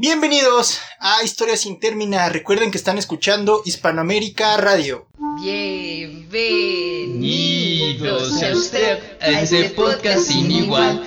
Bienvenidos a Historia sin terminar. Recuerden que están escuchando Hispanoamérica Radio. Bienvenidos sea usted a este podcast sin igual.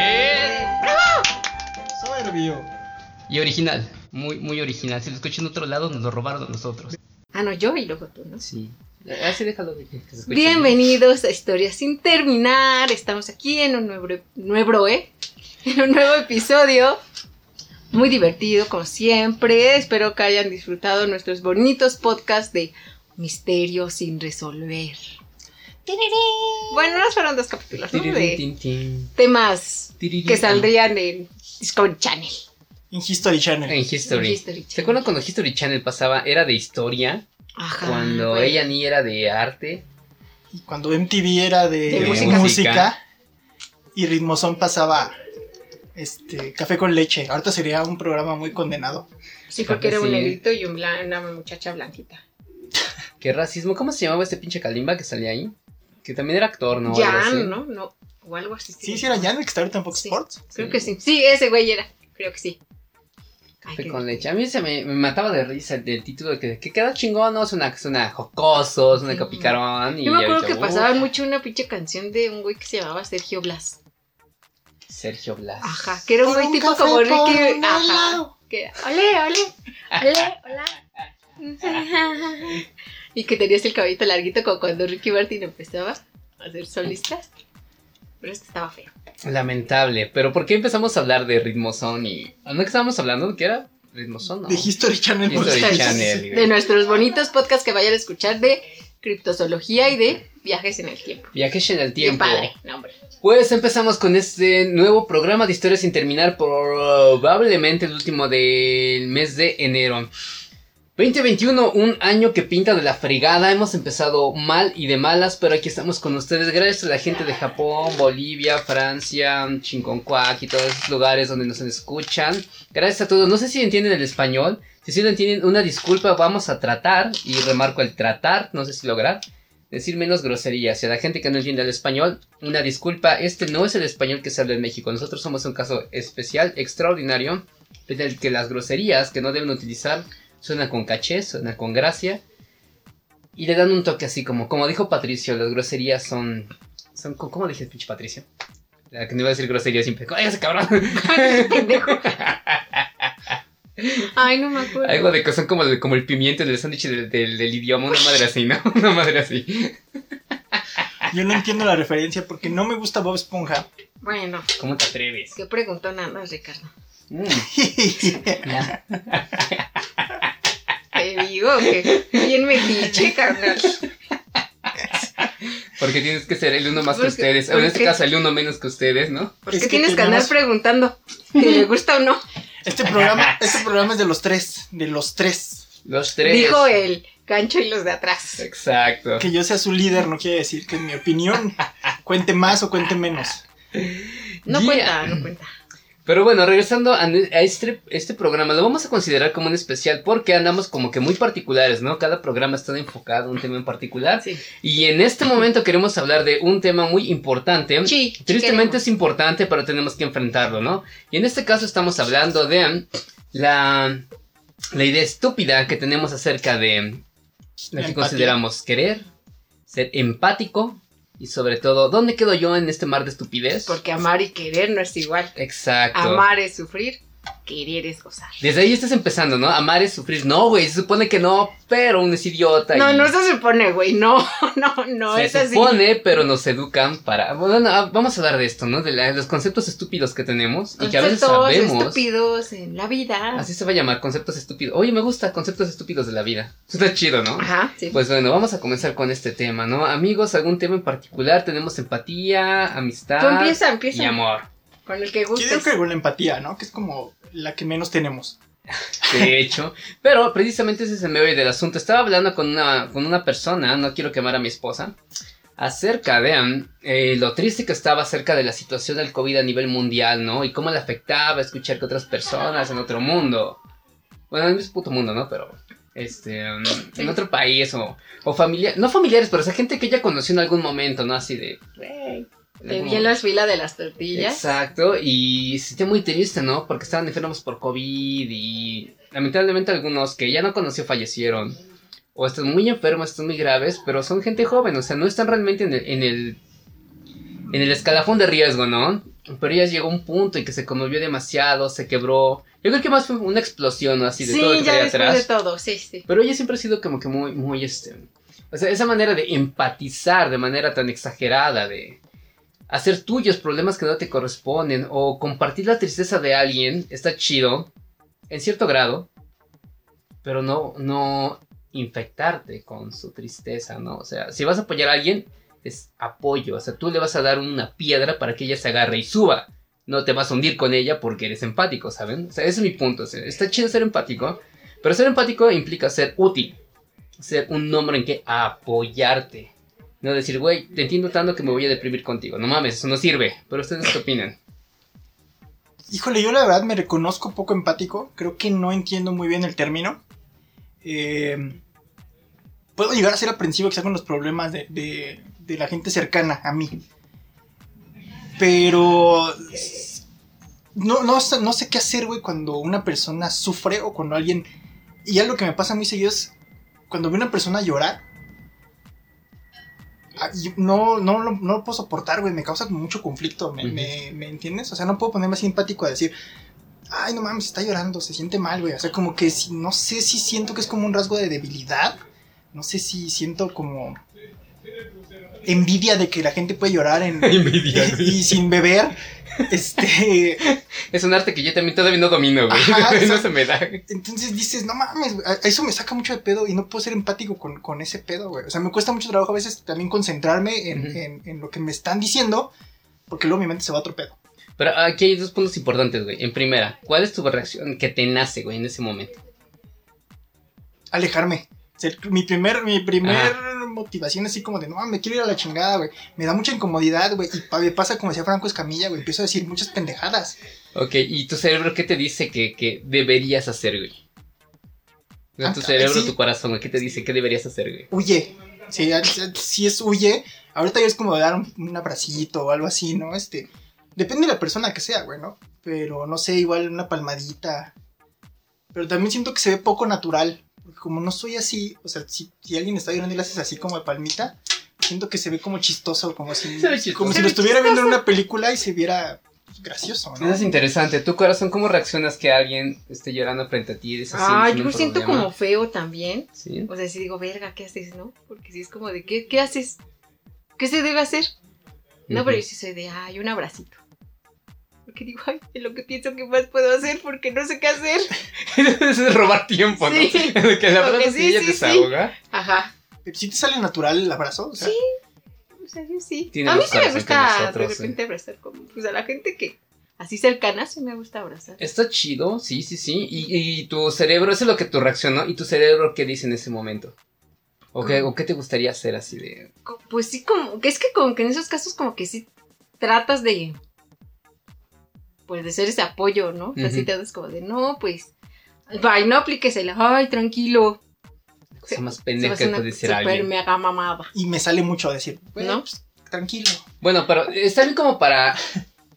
usted. Soberbio. Y original, muy, muy original. Si lo escuché en otro lado, nos lo robaron a nosotros. Ah, no, yo y luego tú, ¿no? Sí. Así déjalo de que se. Bienvenidos a Historia sin terminar. Estamos aquí en un nuevo, nuevo, ¿eh? En un nuevo episodio. Muy divertido, como siempre. Espero que hayan disfrutado nuestros bonitos podcasts de Misterios sin resolver. Bueno, no fueron dos capítulos, ¿no? De Tin, tin. temas que saldrían en Discovery Channel. En History Channel. En History. En History ¿Se acuerdan cuando History Channel pasaba? Era de historia. Ajá. cuando güey. ella ni era de arte. Y cuando MTV era de, De música. música. y Ritmozón pasaba este café con leche. Ahorita sería un programa muy condenado. Sí, porque era un negrito y un blan- una muchacha blanquita. Qué racismo. ¿Cómo se llamaba este pinche Kalimba que salía ahí? Que también era actor, ¿no? Jan. ¿no? No, o algo así. Sí, sí era Jan, el que está ahorita en Fox Sí. Sports. Creo que sí. Sí, ese güey era. Creo que sí. Ay, Café con leche. A mí se me, me mataba de risa el, del título de que, que queda chingón, ¿no? Suena, suena jocoso, suena Sí. picarón. Y Yo me acuerdo que "Uh, pasaban mucho una pinche canción de un güey que se llamaba Sergio Blas. Sergio Blas. Ajá, que era un güey tipo como un Ajá. Que, ole, ole, ole, hola. y que tenías el cabellito larguito como cuando Ricky Martin empezaba a ser solista. Pero este estaba feo. Lamentable. Pero ¿por qué empezamos a hablar de ritmozón y... ¿No que estábamos hablando de qué era? Ritmozón, ¿no? De History Channel. por History Channel. De nuestros bonitos podcasts que vayan a escuchar de criptozoología y de viajes en el tiempo. Viajes en el tiempo. padre, no, hombre. Pues empezamos con este nuevo programa de historias sin terminar, probablemente el último del mes de enero. 2021, un año que pinta de la fregada. Hemos empezado mal y de malas, pero aquí estamos con ustedes. Gracias a la gente de Japón, Bolivia, Francia, Chinconcuac y todos esos lugares donde nos escuchan. Gracias a todos. No sé si entienden el español. Si sí entienden, una disculpa. Vamos a tratar, y remarco el tratar, no sé si lograr, decir menos groserías. Y a la gente que no entiende el español, una disculpa. Este no es el español que se habla en México. Nosotros somos un caso especial, extraordinario, en el que las groserías que no deben utilizar suenan con caché, suenan con gracia. Y le dan un toque así como, como dijo Patricio, las groserías son... son ¿Cómo dije pinche Patricio? La que no iba a decir grosería siempre. ¡Ay, ese cabrón! Pendejo. Ay, no me acuerdo. Algo de que son como, el- como el pimiento en el sándwich del, del- del idioma, una madre así, ¿no? Una madre así. Yo no entiendo la referencia porque no me gusta Bob Esponja. Bueno, ¿Cómo te atreves? qué preguntó nada, Ricardo. Mm. Te digo que bien metiche, carnal. Porque tienes que ser el uno más que Porque- ustedes. O en este porque- caso, el uno menos que ustedes, ¿no? ¿Por Es qué que tienes que andar preguntando si le gusta o no? Este programa, este programa es de los tres. De los tres. Los tres. Dijo el gancho y los de atrás. Exacto. Que yo sea su líder no quiere decir que mi opinión cuente más o cuente menos. No Yeah. cuenta, no cuenta. Pero bueno, regresando a, este, este programa, lo vamos a considerar como un especial porque andamos como que muy particulares, ¿no? Cada programa está enfocado a un tema en particular. Sí. Y en este momento queremos hablar de un tema muy importante. Sí, Tristemente queremos. es importante, pero tenemos que enfrentarlo, ¿no? Y en este caso estamos hablando de la, la idea estúpida que tenemos acerca de lo que Empatía. consideramos querer, ser empático y sobre todo, ¿dónde quedo yo en este mar de estupidez? Porque amar y querer no es igual. Exacto. Amar es sufrir, querer es gozar. Desde ahí estás empezando, ¿no? Amar es sufrir. No, güey, se supone que no, pero uno es idiota. No, y no se supone, güey. No, no, no se es así. supone, pero nos educan para... Bueno, no, ah, vamos a hablar de esto, ¿no? De la- los conceptos estúpidos que tenemos y que a veces Conceptos sabemos... estúpidos en la vida. Así se va a llamar, conceptos estúpidos. Oye, me gusta, conceptos estúpidos de la vida. Está chido, ¿no? Ajá, sí. Pues bueno, vamos a comenzar con este tema, ¿no? Amigos, algún tema en particular, tenemos empatía, amistad Tú empieza, y empieza. amor. Con el que Yo digo gustes. que con la empatía, ¿no? Que es como la que menos tenemos. De hecho, pero precisamente ese es el meollo del asunto. Estaba hablando con una, con una persona, no quiero quemar a mi esposa, acerca de um, eh, lo triste que estaba acerca de la situación del COVID a nivel mundial, ¿no? Y cómo le afectaba escuchar que otras personas en otro mundo, bueno, en ese puto mundo, ¿no? Pero, este, um, en otro país o, o familiares, no familiares, pero esa gente que ella conoció en algún momento, ¿no? Así de, "Güey", en Te algún vi en las filas de las tortillas. Exacto, y se sentía muy triste, ¿no? Porque estaban enfermos por COVID y lamentablemente algunos que ya no conoció fallecieron. O están muy enfermos, están muy graves, pero son gente joven, o sea, no están realmente en el, en el, en el escalafón de riesgo, ¿no? Pero ella llegó a un punto en que se conmovió demasiado, se quebró. Yo creo que más fue una explosión, ¿no? Así de todo lo Sí, que ya traía después atrás. de todo, sí, sí. Pero ella siempre ha sido como que muy, muy, este... O sea, esa manera de empatizar de manera tan exagerada, de hacer tuyos problemas que no te corresponden, o compartir la tristeza de alguien, está chido, en cierto grado, pero no, no infectarte con su tristeza, ¿no? O sea, si vas a apoyar a alguien, es apoyo, o sea, tú le vas a dar una piedra para que ella se agarre y suba. No te vas a hundir con ella porque eres empático, ¿saben? O sea, ese es mi punto. o sea, está chido ser empático, pero ser empático implica ser útil. Ser un nombre en que apoyarte. No decir, güey, te entiendo tanto que me voy a deprimir contigo. No mames, eso no sirve. Pero ustedes qué opinan. Híjole, yo la verdad me reconozco poco empático. Creo que no entiendo muy bien el término. Eh, puedo llegar a ser aprensivo quizá con los problemas de, de- de la gente cercana a mí. Pero no, no, no sé qué hacer, güey, cuando una persona sufre o cuando alguien... Y algo que me pasa muy seguido es cuando veo una persona llorar. Ah, No, no, no lo puedo soportar, güey. Me causa mucho conflicto. ¿me, me- me entiendes? O sea, no puedo ponerme así empático a decir, ay, no mames, está llorando, se siente mal, güey. O sea, como que si, no sé si siento que es como un rasgo de debilidad. No sé si siento como envidia de que la gente puede llorar en, y sin beber. Este. Es un arte que yo también todavía no domino, güey. Ajá, no se me da. Entonces dices, no mames, güey, eso me saca mucho de pedo y no puedo ser empático con, con ese pedo, güey. O sea, me cuesta mucho trabajo a veces también concentrarme en, en- en lo que me están diciendo, porque luego mi mente se va a otro pedo. Pero aquí hay dos puntos importantes, güey. En primera, ¿cuál es tu reacción que te nace, güey, en ese momento? Alejarme. Mi primer, mi primer motivación así como de, no, me quiero ir a la chingada, güey. Me da mucha incomodidad, güey. Y me pasa como decía Franco Escamilla, güey. Empiezo a decir muchas pendejadas. Ok, ¿y tu cerebro qué te dice que, que deberías hacer, güey? Sea, Ah, tu cerebro, sí. tu corazón, güey, ¿qué te dice que deberías hacer, güey? Huye. Si, si es huye, ahorita ya es como dar un, un abracito o algo así, ¿no? Este, depende de la persona que sea, güey, ¿no? Pero no sé, igual una palmadita. Pero también siento que se ve poco natural. Porque como no soy así, o sea, si, si alguien está llorando y le haces así como de palmita, siento que se ve como chistoso, como si, chistoso. como si lo estuviera viendo en una película y se viera gracioso, ¿no? Eso es interesante. ¿Tu corazón cómo reaccionas que alguien esté llorando frente a ti? y dices, "Sí, Ah, yo me siento problema"? como feo también. Sí. O sea, si digo, verga, ¿qué haces, no? Porque si es como de, ¿qué, qué haces? ¿Qué se debe hacer? No, pero yo sí soy de, ay, un abracito. Porque digo, ay, es lo que pienso que más puedo hacer porque no sé qué hacer. Eso es robar tiempo, ¿no? Sí. que la verdad sí, ella sí, sí. desahoga. Ajá. Si te sale natural el abrazo, o sea, Sí. O sea, yo sí. Tiene a mí sí me gusta nosotros, de repente abrazar como, pues a la gente que así cercana sí me gusta abrazar. Está chido, sí, sí, sí. Y, y tu cerebro, eso es lo que tú reaccionó. ¿Y tu cerebro qué dice en ese momento? ¿O qué, o qué te gustaría hacer así de.? Pues sí, como que es que como que en esos casos como que sí tratas de pues de ser ese apoyo, ¿no? O sea, sí Ujú. te das como de, no, pues ay, no apliques el, ay, tranquilo. Cosa más Se pendeja me hace que puede decir super alguien. mega mamada. y me sale mucho decir, güey, ¿No? pues, tranquilo. Bueno, pero está bien como para.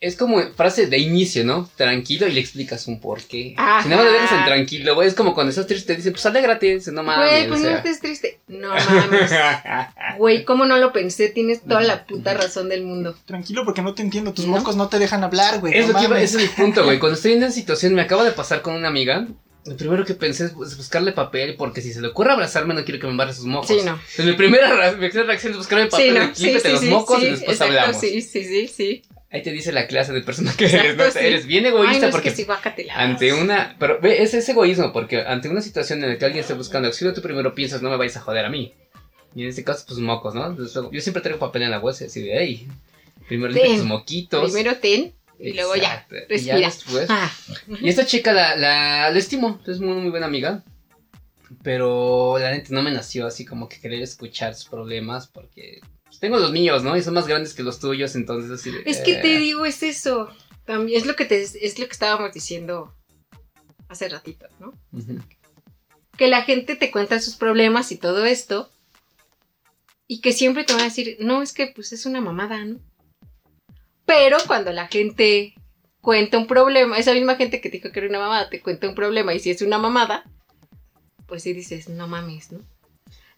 Es como frase de inicio, ¿no? Tranquilo y le explicas un porqué. Ajá. Si no me dejas en tranquilo, güey, es como cuando estás triste, te dicen, pues alégrate, dice, no mames. Güey, pues o sea. estés triste. No mames. Güey, ¿cómo no lo pensé? Tienes toda la puta razón del mundo. Tranquilo porque no te entiendo, tus ¿No? mocos no te dejan hablar, güey. Es no lo que iba- mames. ese es mi punto, güey. Cuando estoy en esa situación, me acaba de pasar con una amiga. Lo primero que pensé es pues, buscarle papel, porque si se le ocurre abrazarme, no quiero que me embarre sus mocos. Sí, no. Entonces, mi primera ra- mi primera reacción es buscarme Sí, papel, no. Sí, los sí, mocos sí, y después exacto, hablamos. Sí, sí, sí, sí. Ahí te dice la clase de persona que Exacto, eres, ¿no? sí. Eres bien Ay, egoísta no, es porque que sí, ante una... Pero ve, ese es egoísmo, porque ante una situación en la que alguien esté buscando auxilio, tú primero piensas, no me vais a joder a mí. Y en este caso, pues mocos, ¿no? Entonces, yo siempre traigo papel en la bolsa, así de, hey, primero Ten. tus moquitos. Primero ten. Y luego ya, Exacto. Y ya respira. después- Ah, Y esta chica la, la, la estimo, es muy, muy buena amiga. Pero la neta no me nació así como que querer escuchar sus problemas porque tengo los míos, ¿no? Y son más grandes que los tuyos, entonces así de, es que te eh, digo, es eso. También es lo que te, es lo que estábamos diciendo hace ratito, ¿no? ujú. que la gente te cuenta sus problemas y todo esto, y que siempre te van a decir, no, es que pues es una mamada, ¿no? Pero cuando la gente cuenta un problema, esa misma gente que te dijo que era una mamada, te cuenta un problema, y si es una mamada, pues sí dices, no mames, ¿no?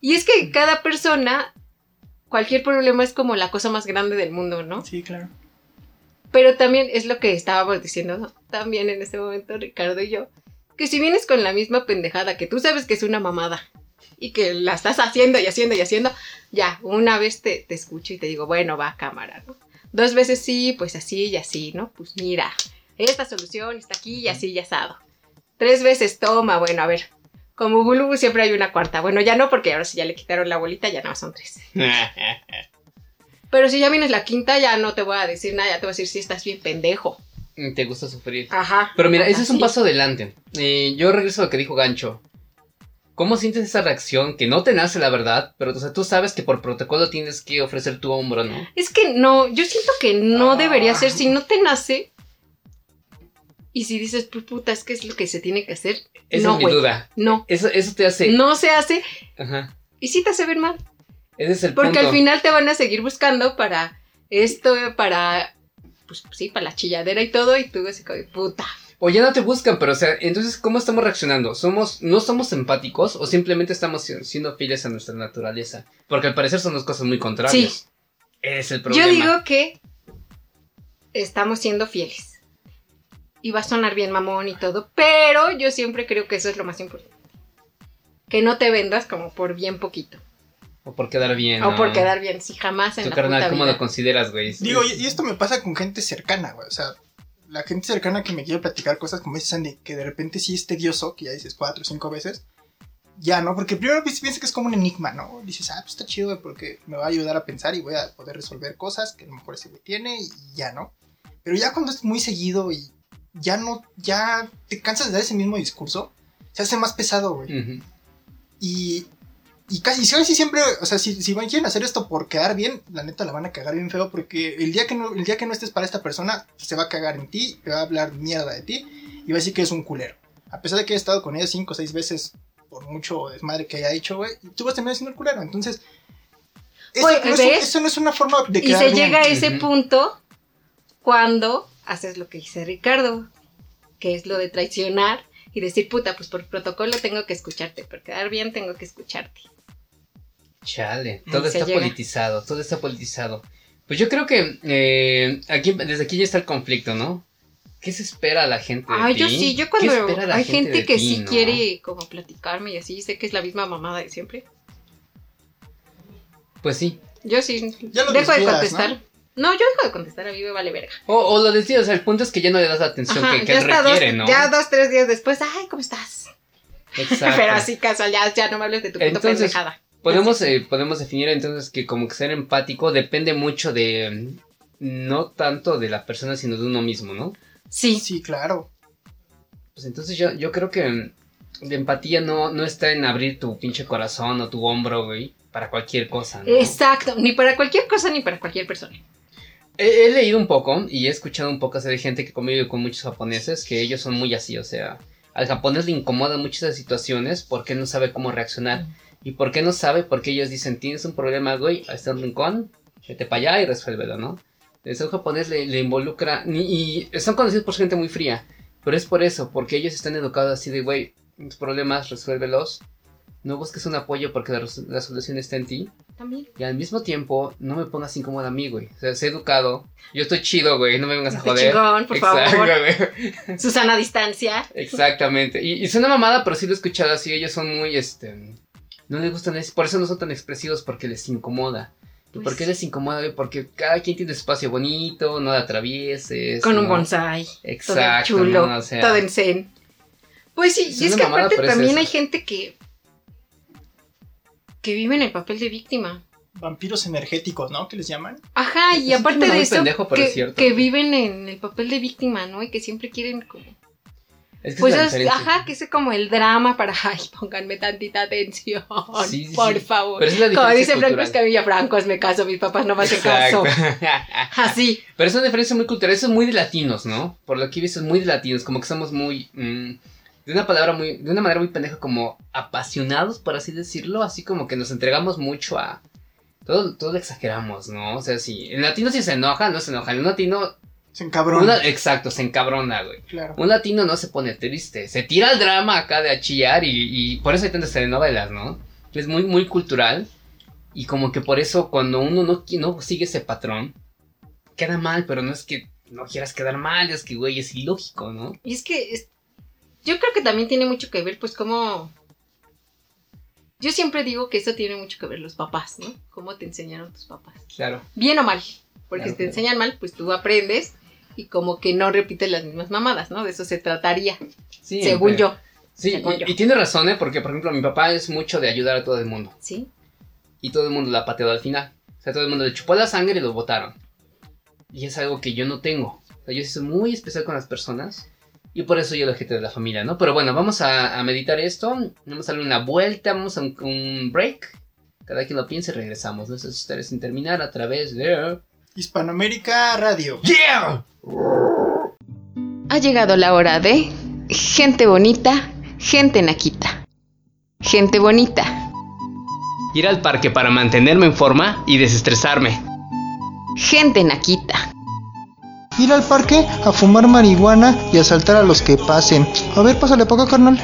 Y es que cada persona, cualquier problema es como la cosa más grande del mundo, ¿no? Sí, claro. Pero también es lo que estábamos diciendo ¿no? también en este momento, Ricardo y yo, que si vienes con la misma pendejada que tú sabes que es una mamada y que la estás haciendo y haciendo y haciendo, ya, una vez te, te escucho y te digo, bueno, va cámara, ¿no? Dos veces sí, pues así y así, ¿no? Pues mira, esta solución está aquí y así y asado. Tres veces toma, bueno, a ver, como Bulu siempre hay una cuarta. Bueno, ya no, porque ahora sí ya le quitaron la bolita, ya no son tres. Pero si ya vienes la quinta, ya no te voy a decir nada, ya te voy a decir si estás bien pendejo. Te gusta sufrir. Ajá. Pero mira, ese es un paso adelante. Eh, yo regreso a lo que dijo Gancho. ¿Cómo sientes esa reacción? Que no te nace la verdad, pero o sea, tú sabes que por protocolo tienes que ofrecer tu hombro, ¿no? Es que no, yo siento que no Ah. debería ser si no te nace. Y si dices, pues puta, es que es lo que se tiene que hacer. Esa no, es mi duda. No, Eso, eso te hace. no se hace. Ajá. Y sí te hace ver mal. Ese es el Porque punto. al final te van a seguir buscando para esto, para. Pues sí, para la chilladera y todo. Y tú de, puta. O ya no te buscan, pero o sea, entonces, ¿cómo estamos reaccionando? ¿Somos, ¿No somos empáticos o simplemente estamos si- siendo fieles a nuestra naturaleza? Porque al parecer son dos cosas muy contrarias. Es el problema. Yo digo que estamos siendo fieles. Y va a sonar bien mamón y todo, pero yo siempre creo que eso es lo más importante. Que no te vendas como por bien poquito. O por quedar bien. O ¿no? por quedar bien, si jamás en Tu la carnal, puta ¿cómo vida. lo consideras, güey? Digo, y, y esto me pasa con gente cercana, güey. O sea, la gente cercana que me quiere platicar cosas como dice Sandy, que de repente sí es tedioso, que ya dices cuatro o cinco veces. Ya, ¿no? Porque primero pi- piensas que es como un enigma, ¿no? Dices, ah, pues está chido, güey, porque me va a ayudar a pensar y voy a poder resolver cosas que a lo mejor ese güey tiene y ya, ¿no? Pero ya cuando es muy seguido y ya no, ya te cansas de dar ese mismo discurso, se hace más pesado, güey. Ujú. Y, y casi, casi siempre, o sea, si, si van- quieren hacer esto por quedar bien, la neta la van a cagar bien feo porque el día que no, el día que no estés para esta persona, se va a cagar en ti, te va a hablar mierda de ti y va a decir que es un culero. A pesar de que haya estado con ella cinco o seis veces, por mucho desmadre que haya hecho, güey, tú vas a terminar siendo el culero. Entonces, eso, Pues, no, es eso no es una forma de Y quedar se bien. llega a ese punto cuando haces lo que dice Ricardo, que es lo de traicionar y decir, puta, pues por protocolo tengo que escucharte, por quedar bien tengo que escucharte. Chale, Ahí todo está llega. politizado, todo está politizado. Pues yo creo que eh, aquí, desde aquí ya está el conflicto, ¿no? ¿Qué se espera a la gente? de Ah, yo sí, yo ¿Qué cuando espera la hay gente, de que ti, sí no? quiere como platicarme y así, sé que es la misma mamada de siempre. Pues sí. Yo sí, dejo de contestar. ¿no? Yo dejo de contestar, a mí me vale verga. O, o lo decía, o sea, el punto es que ya no le das la atención Ajá, que, que ya él está requiere, dos, ¿no? ya dos, tres días después, ay, ¿cómo estás? Exacto. Pero así casual, ya, ya no me hables de tu puta Entonces, pendejada. Podemos, eh, podemos definir entonces que como que ser empático depende mucho de... No tanto de la persona, sino de uno mismo, ¿no? Sí, Sí, claro. Pues entonces yo, yo creo que la empatía no, no está en abrir tu pinche corazón o tu hombro, güey, para cualquier cosa, ¿no? exacto, ni para cualquier cosa ni para cualquier persona. He, he leído un poco y he escuchado un poco de gente que convive con muchos japoneses que ellos son muy así, o sea, al japonés le incomodan muchas situaciones porque no sabe cómo reaccionar. ¿Y por qué no sabe? Porque ellos dicen, tienes un problema, güey, a este rincón, vete para allá y resuélvelo, ¿no? Entonces un japonés le, le involucra, y, y son conocidos por gente muy fría, pero es por eso, porque ellos están educados así de, güey, tus problemas, resuélvelos, no busques un apoyo porque la, la solución está en ti. También. Y al mismo tiempo, no me pongas incómoda a mí, güey. O sea, sé educado. Yo estoy chido, güey. No me vengas a joder. chingón, por Exacto, favor. güey. Susana distancia. Exactamente. Y, y suena mamada, pero sí lo he escuchado así. Ellos son muy, este... No les gustan, es- por eso no son tan expresivos, porque les incomoda. ¿Y Pues- por qué les incomoda, güey? Porque cada quien tiene su espacio bonito, no la atravieses. Con un bonsai. Todo Exacto, chulo. ¿no? O sea, Todo en zen. Pues sí, Es y es una que aparte es también eso. hay gente que. Que vive en el papel de víctima. vampiros energéticos, ¿no? Que les llaman. Ajá, y Es aparte de eso, pendejo, es que, cierto. que viven en el papel de víctima, ¿no? Y que siempre quieren como... Es que Pues es es- ajá, que es como el drama para, ay, pónganme tantita atención, Sí, sí, por sí. favor. Pero es la Como dice Franco. Escamilla, Francos, me caso, mis papás no me hacen caso. Así. Pero es una diferencia muy cultural, eso es muy de latinos, ¿no? Por lo que he visto es muy de latinos, como que somos muy mm, de una palabra muy de una manera muy pendeja como apasionados, por así decirlo, así como que nos entregamos mucho a todo todo lo exageramos, ¿no? O sea, si el latino si se enoja, no se enoja, el latino Se encabrona. una- exacto, se encabrona, güey. Claro. Un latino no se pone triste, se tira al drama acá de a chillar y, y por eso hay tantas telenovelas, ¿no? Es muy, muy cultural y como que por eso cuando uno no, no sigue ese patrón, queda mal, pero no es que no quieras quedar mal, es que, güey, es ilógico, ¿no? Y es que es- yo creo que también tiene mucho que ver, pues, cómo... Yo siempre digo que eso tiene mucho que ver los papás, ¿no? Cómo te enseñaron tus papás. Claro. Bien o mal. Porque Claro, si te claro. enseñan mal, pues tú aprendes y como que no repites las mismas mamadas, ¿no? De eso se trataría, Sí, según pero- yo. Sí, según y, yo. y tiene razón, ¿eh? Porque, por ejemplo, mi papá es mucho de ayudar a todo el mundo. ¿Sí? Y todo el mundo la pateó al final. O sea, todo el mundo le chupó la sangre y lo botaron. Y es algo que yo no tengo. O sea, yo soy muy especial con las personas. Y por eso yo lo gente de la familia, ¿no? Pero bueno, vamos a, a meditar esto. Vamos a darle una vuelta, vamos a un, un break. Cada quien lo piense y regresamos. Nuestras historias sin terminar a través de... Hispanoamérica Radio. ¡Yeah! Ha llegado la hora de gente bonita, gente naquita. Gente bonita, Ir al parque para mantenerme en forma y desestresarme. gente naquita. Ir al parque a fumar marihuana y asaltar a los que pasen. A ver, pásale acá, carnal.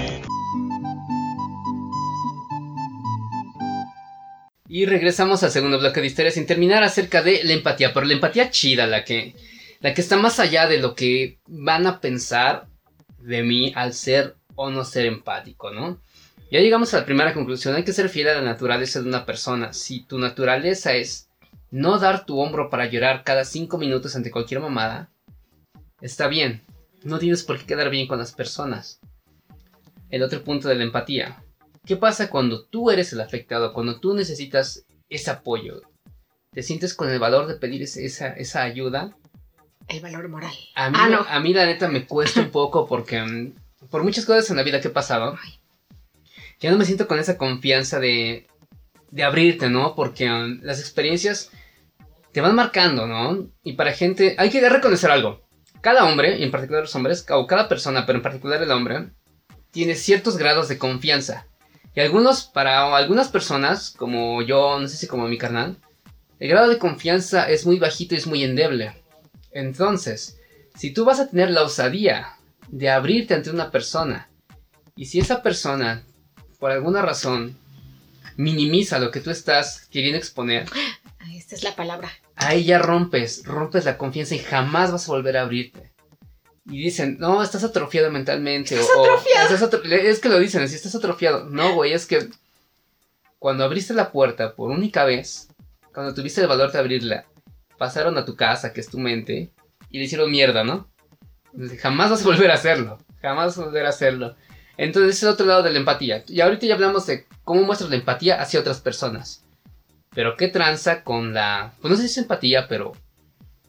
Y regresamos al segundo bloque de historia sin terminar acerca de la empatía, pero la empatía chida, la que, la que está más allá de lo que van a pensar de mí al ser o no ser empático, ¿no? Ya llegamos a la primera conclusión, hay que ser fiel a la naturaleza de una persona. Si tu naturaleza es no dar tu hombro para llorar cada cinco minutos ante cualquier mamada, está bien, no tienes por qué quedar bien con las personas. El otro punto de la empatía, ¿Qué pasa cuando tú eres el afectado? Cuando tú necesitas ese apoyo. ¿Te sientes con el valor de pedir ese- esa, esa ayuda? El valor moral. A mí, Ah, no. a mí la neta me cuesta un poco porque mm, por muchas cosas en la vida que he pasado, ya no me siento con esa confianza de, de abrirte, ¿no? Porque mm, las experiencias te van marcando, ¿no? Y para gente, hay que reconocer algo. Cada hombre, y en particular los hombres, o cada persona, pero en particular el hombre, tiene ciertos grados de confianza. Y algunos, para algunas personas, como yo, no sé si como mi carnal, el grado de confianza es muy bajito y es muy endeble. Entonces, si tú vas a tener la osadía de abrirte ante una persona, y si esa persona, por alguna razón, minimiza lo que tú estás queriendo exponer, esta es la palabra. Ahí ya rompes, rompes la confianza y jamás vas a volver a abrirte. Y dicen, no, estás atrofiado mentalmente. Estás o, atrofiado. estás atro- es que lo dicen, si estás atrofiado. No, güey, es que cuando abriste la puerta por única vez, cuando tuviste el valor de abrirla, pasaron a tu casa, que es tu mente, y le hicieron mierda, ¿no? Jamás vas a volver a hacerlo. Jamás vas a volver a hacerlo. Entonces, es el otro lado de la empatía. Y ahorita ya hablamos de cómo muestras la empatía hacia otras personas. Pero qué tranza con la. Pues no sé si es empatía, pero.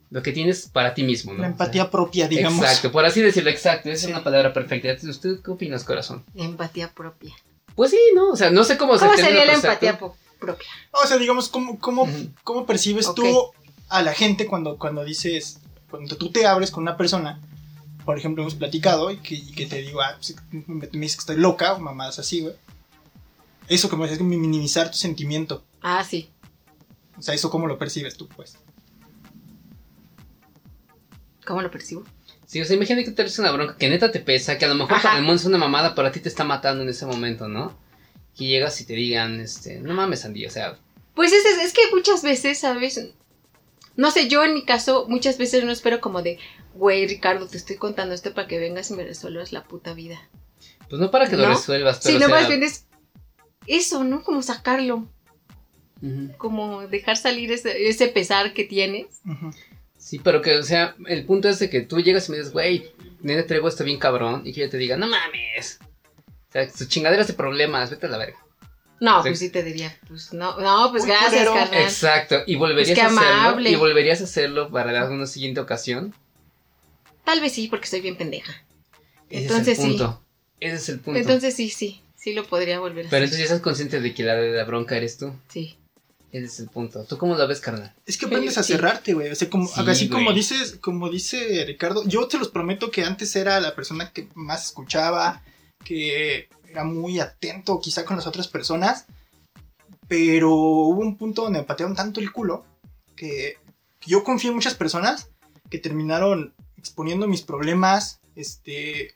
Lo que tienes para ti mismo, ¿no? La O empatía sea, propia, digamos. Exacto, por así decirlo, exacto. Esa Sí. es una palabra perfecta. ¿Usted qué opinas, corazón? Empatía propia. Pues sí, ¿no? O sea, no sé cómo, se ¿Cómo sería la empatía propia? O sea, digamos, ¿cómo, cómo, cómo percibes tú a la gente cuando, cuando dices, cuando tú te abres con una persona? Por ejemplo, hemos platicado y que, y que te digo, ah, pues, me, me dices que estoy loca o mamadas así, güey. Eso que me hace minimizar tu sentimiento. Ah, sí. O sea, eso cómo lo percibes tú, pues. ¿Cómo lo percibo? Sí, o sea, imagínate que te haces una bronca que neta te pesa, que a lo mejor Ajá. para el mundo es una mamada, pero a ti te está matando en ese momento, ¿no? Que llegas y te digan, este, no mames, Andy, o sea, Pues es, es, es que muchas veces, ¿sabes? No sé, yo en mi caso muchas veces no espero como de, güey, Ricardo, te estoy contando esto para que vengas y me resuelvas la puta vida. pues no para que lo resuelvas, pero Sí, o no sea, más bien es eso, ¿no? Como sacarlo, como dejar salir ese, ese pesar que tienes. Sí, pero que, o sea, el punto es de que tú llegas y me dices, güey, nene, traigo esto bien cabrón, y que yo te diga, no mames. O sea, sus chingaderas de problemas, vete a la verga. No, Sí. pues sí te diría, pues no, no, pues gracias, culero. carnal. Exacto. ¿Y volverías Pues a hacerlo? amable. ¿Y volverías a hacerlo para una siguiente ocasión? Tal vez sí, porque soy bien pendeja. Ese Entonces es el sí. punto. Ese es el punto. Entonces sí, sí, sí lo podría volver a Pero hacer. entonces ya estás consciente de que la de la bronca eres tú. Sí. Ese es el punto. ¿Tú cómo lo ves, carnal? Es que aprendes a cerrarte, güey. O sea, como, Sí, así como dices, como dice Ricardo, yo te los prometo que antes era la persona que más escuchaba, que era muy atento quizá con las otras personas, pero hubo un punto donde me patearon tanto el culo que yo confié en muchas personas que terminaron exponiendo mis problemas, este,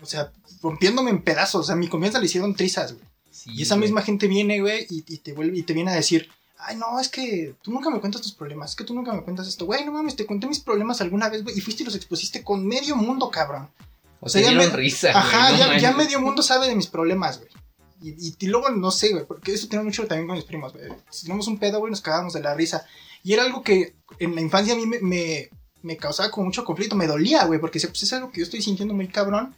o sea, rompiéndome en pedazos, o sea, mi confianza le hicieron trizas, güey. Sí, Y esa güey. misma gente viene, güey, y, y te vuelve y te viene a decir, ay, no, es que tú nunca me cuentas tus problemas, es que tú nunca me cuentas esto, güey, no mames, te conté mis problemas alguna vez, güey, y fuiste y los expusiste con medio mundo, cabrón. O sea, sea, ya dieron me- risa. güey, Ajá, no ya, medio mundo sabe de mis problemas, güey. Y, y, y luego, no sé, güey, porque eso tiene mucho también con mis primos, güey. Si tenemos un pedo, güey, nos cagábamos de la risa. Y era algo que en la infancia a mí me, me, me causaba como mucho conflicto, me dolía, güey, porque pues es algo que yo estoy sintiendo muy cabrón.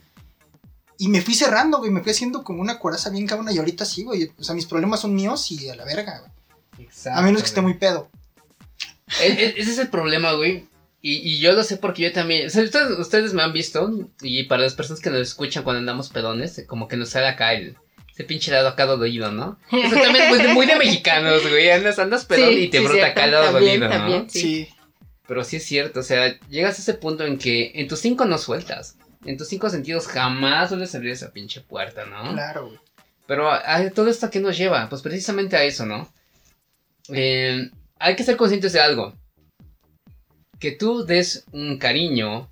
Y me fui cerrando, güey, me fui haciendo como una coraza bien cabrona y ahorita sí, güey. O sea, mis problemas son míos y a la verga, güey. Exacto, A menos que esté muy pedo. E- e- Ese es el problema, güey. Y, y yo lo sé porque yo también. O sea, ustedes, ustedes me han visto. Y para las personas que nos escuchan cuando andamos pedones, como que nos sale acá el. Ese pinche lado acá dolorido, ¿no? Eso también es muy de, muy de mexicanos, güey. Andas, andas pedón y te sí, brota cierto, acá el lado también, dolido, ¿no? Sí. Pero sí es cierto, o sea, llegas a ese punto en que en tus cinco no sueltas. En tus cinco sentidos jamás sueles abrir esa pinche puerta, ¿no? Claro, güey. Pero a, a todo esto a qué nos lleva? Pues precisamente a eso, ¿no? Eh, hay que ser conscientes de algo. Que tú des un cariño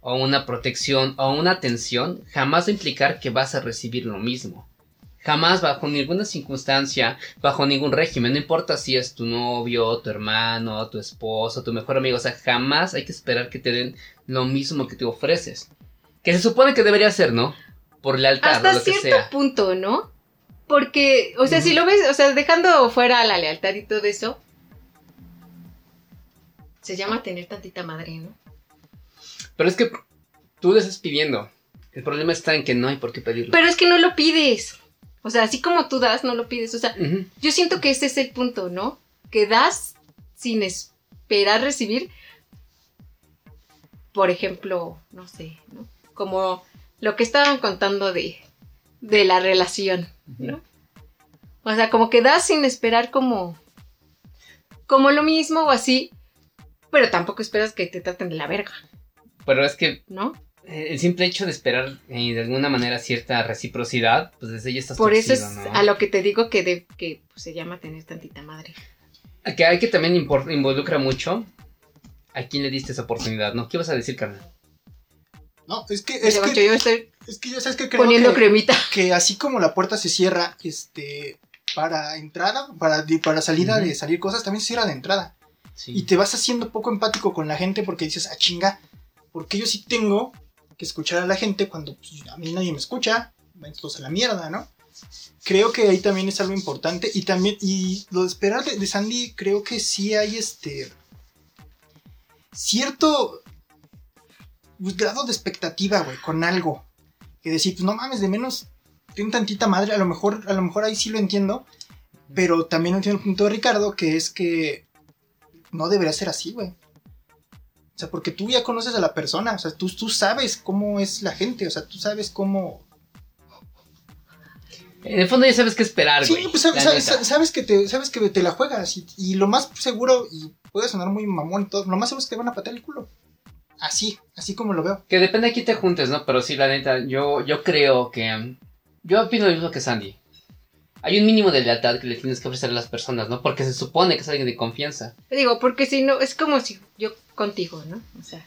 o una protección o una atención jamás va a implicar que vas a recibir lo mismo. Jamás bajo ninguna circunstancia, bajo ningún régimen, no importa si es tu novio, tu hermano, tu esposo, tu mejor amigo, o sea, jamás hay que esperar que te den lo mismo que tú ofreces. Que se supone que debería ser, ¿no? Por lealtad Hasta o lo que cierto sea. punto, ¿no? Porque, o sea, si lo ves, o sea, dejando fuera la lealtad y todo eso, se llama tener tantita madre, ¿no? Pero es que tú le estás pidiendo. El problema está en que no hay por qué pedirlo. Pero es que no lo pides. O sea, así como tú das, no lo pides. O sea, yo siento que ese es el punto, ¿no? Que das sin esperar recibir. Por ejemplo, no sé, ¿no? Como lo que estaban contando de, de la relación, ¿no? O sea, como que das sin esperar como, como lo mismo o así, pero tampoco esperas que te traten de la verga, Pero es que ¿no? eh, el simple hecho de esperar eh, de alguna manera cierta reciprocidad, pues desde ya estás Por eso es torcido, ¿no? a lo que te digo que, de, que pues, se llama tener tantita madre. Que hay que también involucra mucho a quién le diste esa oportunidad, ¿no? ¿Qué vas a decir, carnal? No, es que, es Dice, "Pancho, que, yo estoy es que yo sabes que creo poniendo que, cremita. que así como la puerta se cierra, este, para entrada, para, para salida de salir cosas, también se cierra de entrada. Sí. Y te vas haciendo poco empático con la gente porque dices, ah, chinga, porque yo sí tengo que escuchar a la gente cuando pues, a mí nadie me escucha, entonces a la mierda, ¿no? Creo que ahí también es algo importante y también, y lo de esperar de, de Sandy, creo que sí hay este cierto pues, grado de expectativa, güey, con algo. Que decir, pues no mames, de menos, ten tantita madre, a lo mejor, a lo mejor ahí sí lo entiendo, pero también entiendo el punto de Ricardo, que es que no debería ser así, güey. O sea, porque tú ya conoces a la persona, o sea, tú, tú sabes cómo es la gente, o sea, tú sabes cómo... En el fondo ya sabes qué esperar, Sí, güey. pues sabes, sabes que te, sabes que te la juegas y, y lo más seguro, y puede sonar muy mamón y todo, lo más seguro es que te van a patear el culo. Así, así como lo veo. Que depende de quién te juntes, ¿no? Pero sí, la neta, yo, yo creo que... Yo opino lo mismo que Sandy. Hay un mínimo de lealtad que le tienes que ofrecer a las personas, ¿no? Porque se supone que es alguien de confianza. Digo, porque si no, es como si yo contigo, ¿no? O sea,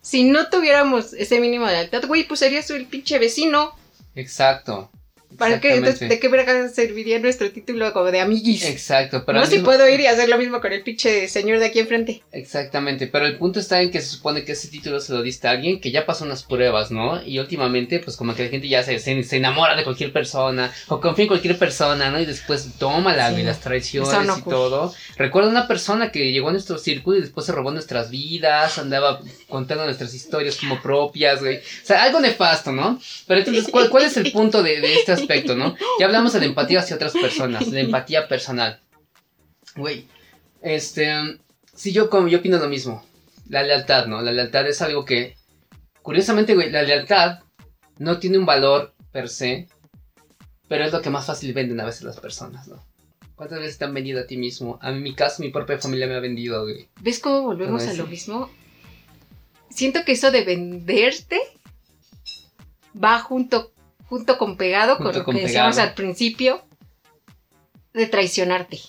si no tuviéramos ese mínimo de lealtad, güey, pues serías el pinche vecino. Exacto. ¿Para qué? Entonces. ¿de qué verga serviría nuestro título como de amiguis? Exacto, pero no, si mismo- puedo ir y hacer lo mismo con el pinche señor de aquí enfrente. Exactamente, pero el punto está en que se supone que ese título se lo diste a alguien que ya pasó unas pruebas, ¿no? Y últimamente, pues como que la gente ya se, se, se enamora de cualquier persona, o confía en cualquier persona, ¿no? Y después toma la, Sí. las traiciones no y todo. Recuerdo una persona que llegó a nuestro círculo y después se robó nuestras vidas, andaba contando nuestras historias como propias, güey. O sea, algo nefasto, ¿no? Pero entonces, ¿cuál, cuál es el punto de, de estas aspecto, ¿no? Ya hablamos de la empatía hacia otras personas, de empatía personal. Güey, este, sí, yo, como, yo opino lo mismo. La lealtad, ¿no? La lealtad es algo que, curiosamente, güey, la lealtad no tiene un valor per se, pero es lo que más fácil venden a veces las personas, ¿no? ¿Cuántas veces te han vendido a ti mismo? A mí, mi caso, mi propia familia me ha vendido, güey. ¿Ves cómo volvemos a lo mismo? Siento que eso de venderte va junto, junto con pegado con Junto lo con que decíamos al principio de traicionarte.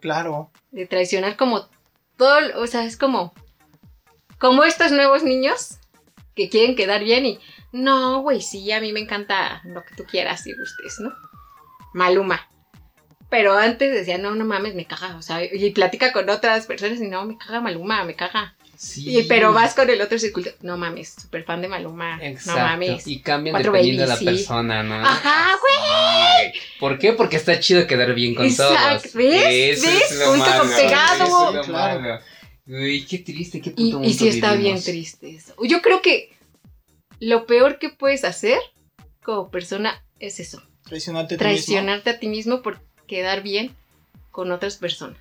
Claro. De traicionar como todo, o sea, es como como estos nuevos niños que quieren quedar bien y no, güey, sí, a mí me encanta lo que tú quieras y gustes, ¿no? Maluma. Pero antes decía, no, no mames, me caga, o sea, y platica con otras personas y no, me caga Maluma, me caga. Sí. Y, pero vas con el otro circuito, no mames, súper fan de Maluma, Exacto. no mames. Y cambian Cuatro dependiendo de la sí. persona, ¿no? Ajá, güey. ¿Por qué? Porque está chido quedar bien con Exacto. todos. ¿Ves? Eso ¿Ves? es lo Junto con malo, pegado. eso es lo Claro. malo. Uy, qué triste, qué puto Y, mundo y sí está bien triste eso. Yo creo que lo peor que puedes hacer como persona es eso. Traicionarte a ti mismo. traicionarte a ti mismo por quedar bien con otras personas.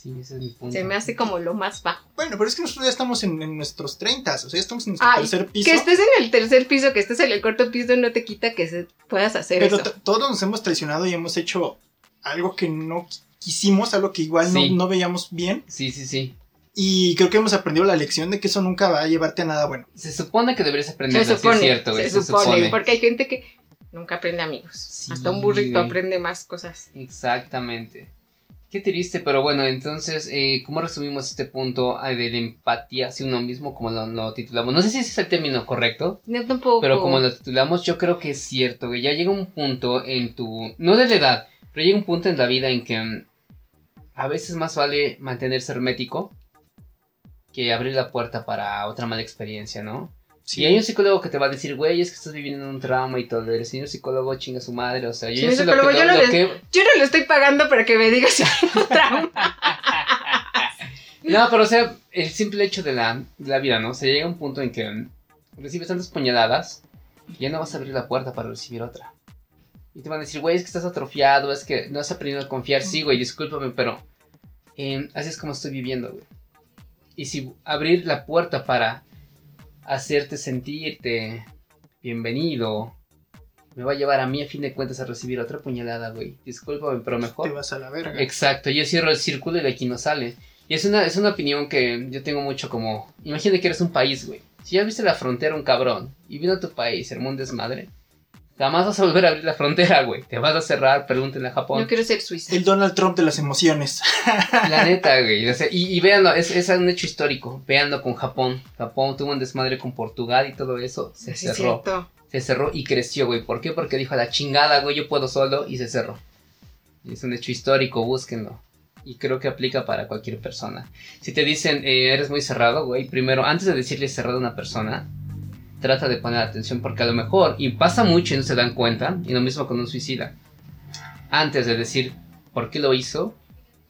Sí, ese es mi punto. Se me hace como lo más bajo. Bueno, pero es que nosotros ya estamos en, en nuestros 30, o sea, ya estamos en nuestro Ay, tercer piso. Que estés en el tercer piso, que estés en el cuarto piso, no te quita que se puedas hacer Pero eso. todos nos hemos traicionado y hemos hecho algo que no qui- quisimos, algo que igual Sí. no, no veíamos bien. Sí, sí, sí. Y creo que hemos aprendido la lección de que eso nunca va a llevarte a nada bueno. Se supone que deberías aprender, Se sí supone, es cierto, güey. se, supone, porque hay gente que nunca aprende amigos. Sí, Hasta un burrito aprende más cosas. Exactamente. Qué triste, pero bueno, entonces, eh, ¿cómo resumimos este punto eh, de la empatía hacia uno mismo, como lo, lo titulamos? No sé si ese es el término correcto, Yo tampoco. pero como lo titulamos, yo creo que es cierto, güey. Ya llega un punto en tu. No de la edad, pero llega un punto en la vida en que mm, a veces más vale mantenerse hermético que abrir la puerta para otra mala experiencia, ¿no? Sí. Y hay un psicólogo que te va a decir, güey, es que estás viviendo en un trauma y todo. El señor psicólogo chinga su madre, o sea, yo lo que, lo no les- que- Yo no le estoy pagando para que me digas si tengo trauma. No, pero o sea, el simple hecho de la, de la vida, ¿no? Se llega a un punto en que recibes tantas puñaladas, ya no vas a abrir la puerta para recibir otra. Y te van a decir, güey, es que estás atrofiado, es que no has aprendido a confiar. Sí, güey, discúlpame, pero eh, así es como estoy viviendo, güey. Y si abrir la puerta para hacerte sentirte bienvenido, me va a llevar a mí a fin de cuentas a recibir otra puñalada, güey. Discúlpame, pero mejor Te vas a la verga. Exacto, yo cierro el círculo y de aquí no sale. Y es una, es una opinión que yo tengo mucho como... Imagínate que eres un país, güey. Si ya viste la frontera un cabrón y vino a tu país, hermano desmadre, jamás vas a volver a abrir la frontera, güey. Te vas a cerrar, pregúntenle a Japón. Yo quiero ser suiza. El Donald Trump de las emociones. La neta, güey. o sea, y, y véanlo, es, es un hecho histórico. Véanlo con Japón. Japón tuvo un desmadre con Portugal y todo eso. Se Sí, cerró. cierto. Se cerró y creció, güey. ¿Por qué? Porque dijo a la chingada, güey, yo puedo solo y se cerró. Es un hecho histórico, búsquenlo. Y creo que aplica para cualquier persona. Si te dicen, eh, eres muy cerrado, güey, primero, antes de decirle cerrado a una persona, trata de poner atención porque a lo mejor, y pasa mucho y no se dan cuenta, y lo mismo con un suicida. Antes de decir por qué lo hizo,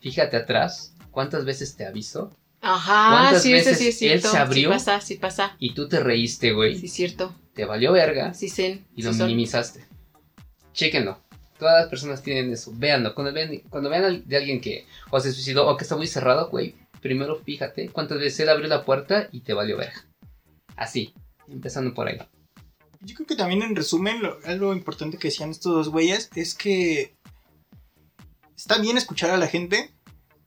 fíjate atrás, cuántas veces te avisó Ajá, ¿Cuántas sí, veces sí es él se abrió? Sí pasa, sí pasa. y tú te reíste, güey, Sí es cierto. te valió verga, Sí sen. y sí lo minimizaste. Chéquenlo. Todas las personas tienen eso. Véanlo. Cuando vean, cuando vean de alguien que o se suicidó o que está muy cerrado, güey, primero fíjate cuántas veces él abrió la puerta y te valió verga. Así, empezando por ahí. Yo creo que también en resumen, lo- algo importante que decían estos dos güeyes es que está bien escuchar a la gente,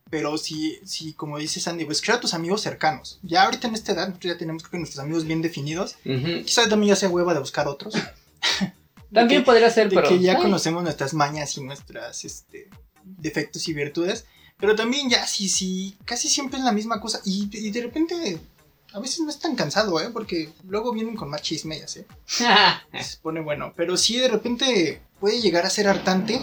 pero si, si como dice Sandy, pues escuchar a tus amigos cercanos. Ya ahorita en esta edad nosotros ya tenemos creo que nuestros amigos bien definidos. Ujú. Quizás también ya sea hueva de buscar otros. También que- podría ser, de pero. que ya ay, conocemos nuestras mañas y nuestras este, defectos y virtudes. Pero también ya sí, sí, casi siempre es la misma cosa. Y, y de repente, a veces no es tan cansado, ¿eh? Porque luego vienen con más chisme y así. Se pone bueno. Pero sí, de repente puede llegar a ser hartante.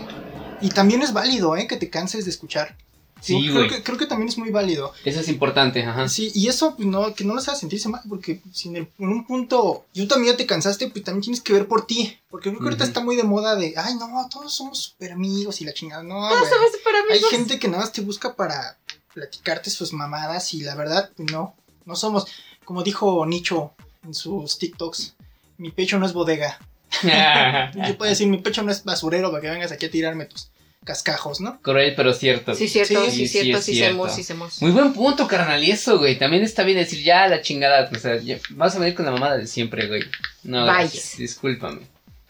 Y también es válido, ¿eh? Que te canses de escuchar. Sí, creo, güey. que, creo que también es muy válido. Eso es importante, ajá. Sí, y eso, pues, no, que no los haga sentirse mal, porque si en, el- en un punto yo también ya te cansaste, pues también tienes que ver por ti. Porque creo que ahorita Ujú. está muy de moda de, ay, no, todos somos super amigos y la chingada. No, Todos somos super Hay amigos. gente que nada más te busca para platicarte sus mamadas y la verdad, pues, no, no somos, como dijo Nicho en sus TikToks, mi pecho no es bodega. Yo puedo decir, mi pecho no es basurero para que vengas aquí a tirarme tus cascajos, ¿no? Cruel, pero cierto. Sí, cierto, Sí, sí, sí, cierto, sí, cierto. semos, sí, semos. Muy buen punto, carnal. Y eso, güey. También está bien decir ya la chingada. O sea, ya- vas a venir con la mamada de siempre, güey. No, Bye. gracias. Discúlpame.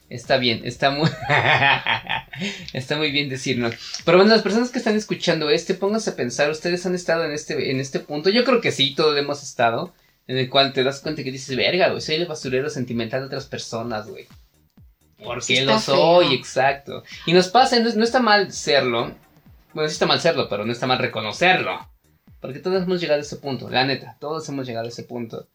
Está bien, está muy. está muy bien decirlo. Pero bueno, las personas que están escuchando este, pónganse a pensar. Ustedes han estado en este, en este punto. Yo creo que sí, todos hemos estado. En el cual te das cuenta que dices, verga, güey, soy el basurero sentimental de otras personas, güey. ¿Por Sí qué está lo soy? feo. Exacto. Y nos pasa, no, no está mal serlo. Bueno, sí está mal serlo, pero no está mal reconocerlo. Porque todos hemos llegado a ese punto, la neta, todos hemos llegado a ese punto.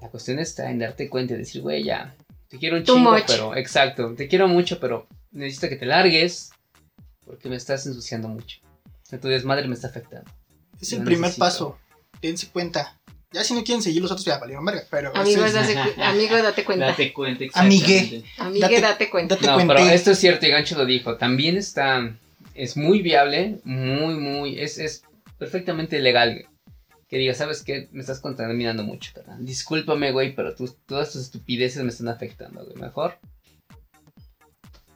La cuestión está en darte cuenta y decir, güey, ya, te quiero un Too chingo, much. pero, exacto, te quiero mucho, pero necesito que te largues porque me estás ensuciando mucho. O sea, tu desmadre me está afectando. Es el Lo primer necesito. paso. Dense cuenta. Ya si no quieren seguir los otros, ya valieron verga. Pero Amigo, ese es- date, cu- amigo, date cuenta. Date cuenta, Amigue. exactamente. Amigue, date- date cuenta. date No, cuenta. pero esto es cierto y Gancho lo dijo. También está. Es muy viable, muy, muy. Es, es perfectamente legal. Que diga, ¿sabes qué? Me estás contaminando mucho, carnal. Discúlpame, güey, pero tú- todas tus estupideces me están afectando, güey. Mejor.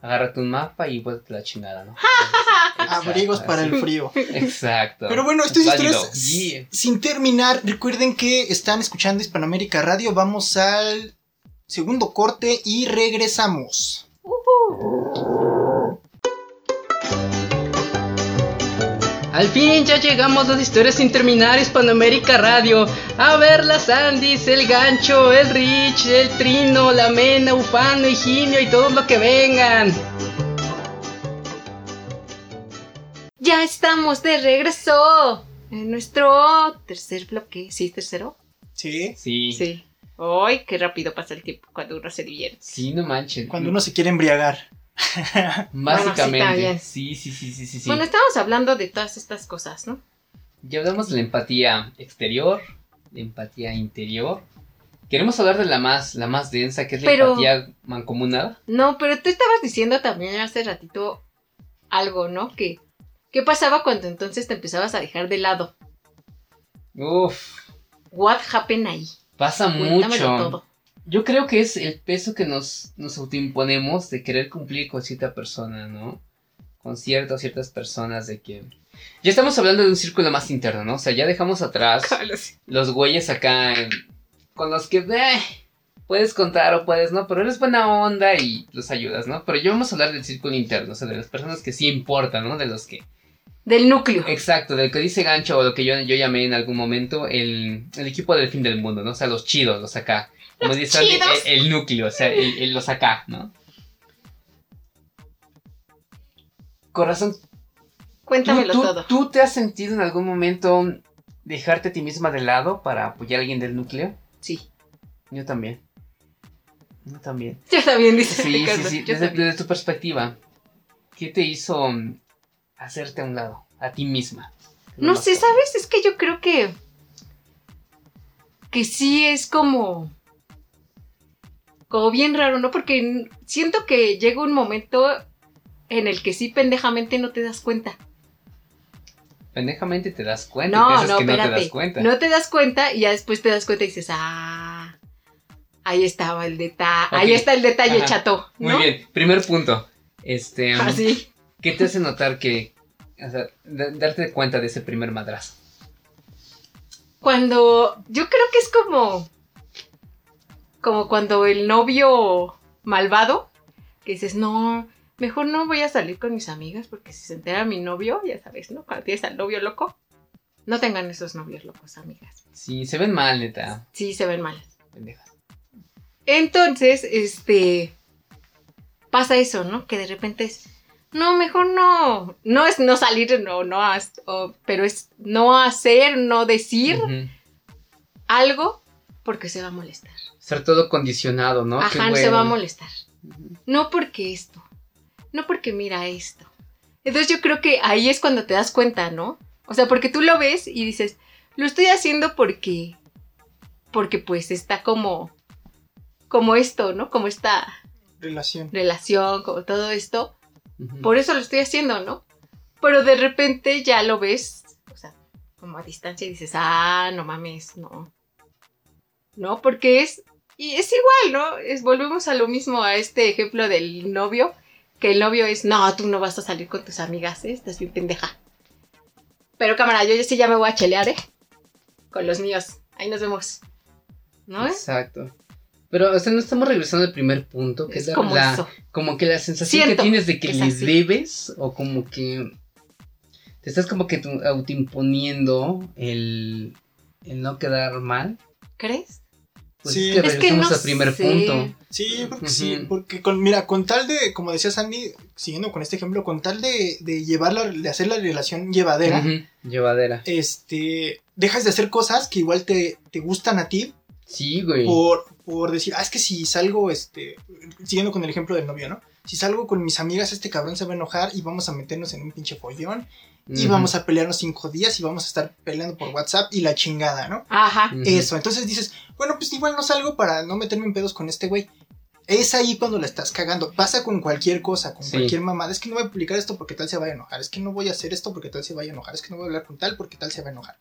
Agárrate un mapa y vuelve la chingada, ¿no? Exacto, Abrigos para el frío. Exacto. Pero bueno, estas Válido. historias, Yeah. sin terminar, recuerden que están escuchando Hispanoamérica Radio. Vamos al segundo corte y regresamos. Al fin ya llegamos a las historias sin terminar Hispanoamérica Radio. A ver las Andis, el gancho, el Rich, el Trino, la Mena, Ufano, Higinio y todo lo que vengan. Ya estamos de regreso en nuestro tercer bloque. ¿Sí, tercero? Sí. Sí. sí. Sí. ¡Ay, qué rápido pasa el tiempo cuando uno se divierte! no manches. Cuando uno se quiere embriagar. Básicamente. Bueno, sí, sí, sí, sí, sí, sí. Bueno, estamos hablando de todas estas cosas, ¿no? Ya hablamos de la empatía exterior, de empatía interior. Queremos hablar de la más, la más densa, que es la Pero- empatía mancomunada. No, pero tú estabas diciendo también hace ratito algo, ¿no? Que ¿qué pasaba cuando entonces te empezabas a dejar de lado? Uf, What happened ahí? pasa Cuéntamelo mucho. todo. Yo creo que es el peso que nos, nos autoimponemos de querer cumplir con cierta persona, ¿no? Con ciertas ciertas personas de que... Ya estamos hablando de un círculo más interno, ¿no? O sea, ya dejamos atrás los güeyes acá en- con los que eh, puedes contar o puedes no, pero eres buena onda y los ayudas, ¿no? Pero yo vamos a hablar del círculo interno, o sea, de las personas que sí importan, ¿no? De los que... Del núcleo. Exacto, del que dice Gancho o lo que yo, yo llamé en algún momento el, el equipo del fin del mundo, ¿no? O sea, los chidos, los acá. Como Los dice el, chidos. el núcleo, o sea, el, el- los acá, ¿no? Corazón, ¿tú, Cuéntamelo tú, todo. tú te has sentido en algún momento dejarte a ti misma de lado para apoyar a alguien del núcleo? Sí. Yo también. Yo también. Yo también, dice Sí, sí, Ricardo. sí. Yo Desde, tu perspectiva, ¿qué te hizo mm, hacerte a un lado? A ti misma. No sé, ¿sabes? Es que yo creo que. Que sí es como. Como bien raro, ¿no? Porque siento que llega un momento en el que sí pendejamente no te das cuenta. Pendejamente te das cuenta. No, no, que no te das cuenta. No te das cuenta y ya después te das cuenta y dices, ah. Ahí estaba el detalle. Ahí está el detalle, Ajá. chato. Muy bien. Primer punto. Este. um, Así. ¿Qué te hace notar que. O sea, da- darte cuenta de ese primer madrazo? Cuando. Yo creo que es como. Como cuando el novio malvado. Que dices, no. Mejor no voy a salir con mis amigas porque si se entera mi novio, ya sabes, ¿no? Cuando tienes al novio loco, no tengan esos novios locos, amigas. Sí, se ven mal, neta. Sí, se ven mal. Pendejas. Entonces, este. Pasa eso, ¿no? Que de repente es. No, mejor no. No es no salir, no, no. o- pero es no hacer, no decir algo porque se va a molestar. Ser todo condicionado, ¿no? Ajá, se hueva. va a molestar. No porque esto. No porque mira esto. Entonces yo creo que ahí es cuando te das cuenta, ¿no? O sea, porque tú lo ves y dices, lo estoy haciendo porque. Porque pues está como. Como esto, ¿no? Como esta Relación. relación, como todo esto. Por eso lo estoy haciendo, ¿no? Pero de repente ya lo ves, o sea, como a distancia y dices, ah, no mames, no. No, porque es Y es igual, ¿no? Es, volvemos a lo mismo, a este ejemplo del novio, que el novio es, no, tú no vas a salir con tus amigas, ¿eh? estás bien pendeja. Pero cámara, yo sí ya me voy a chelear, ¿eh? Con los míos. Ahí nos vemos. ¿No? Exacto. Pero, o sea, no estamos regresando al primer punto, que es, como la, eso. como que la sensación Siento que tienes de que que es le así. debes, o como que te estás como que autoimponiendo el, el no quedar mal. ¿Crees? Pues Sí. es que Es que regresamos no al primer sé. punto. Sí, yo creo que sí, porque con, mira, con tal de, como decía Sandy, siguiendo con este ejemplo, con tal de, de llevarla, de hacer la relación llevadera, Llevadera. este, dejas de hacer cosas que igual te, te gustan a ti Sí, güey. por, por decir, ah, es que si salgo, este, siguiendo con el ejemplo del novio, ¿no? Si salgo con mis amigas, este cabrón se va a enojar y vamos a meternos en un pinche follón y vamos a pelearnos cinco días y vamos a estar peleando por WhatsApp y la chingada, ¿no? Ajá. Ujú. Eso, entonces dices, bueno, pues igual no salgo para no meterme en pedos con este güey. Es ahí cuando la estás cagando. Pasa con cualquier cosa, con Sí. cualquier mamada. Es que no voy a publicar esto porque tal se vaya a enojar. Es que no voy a hacer esto porque tal se vaya a enojar. Es que no voy a hablar con tal porque tal se va a enojar.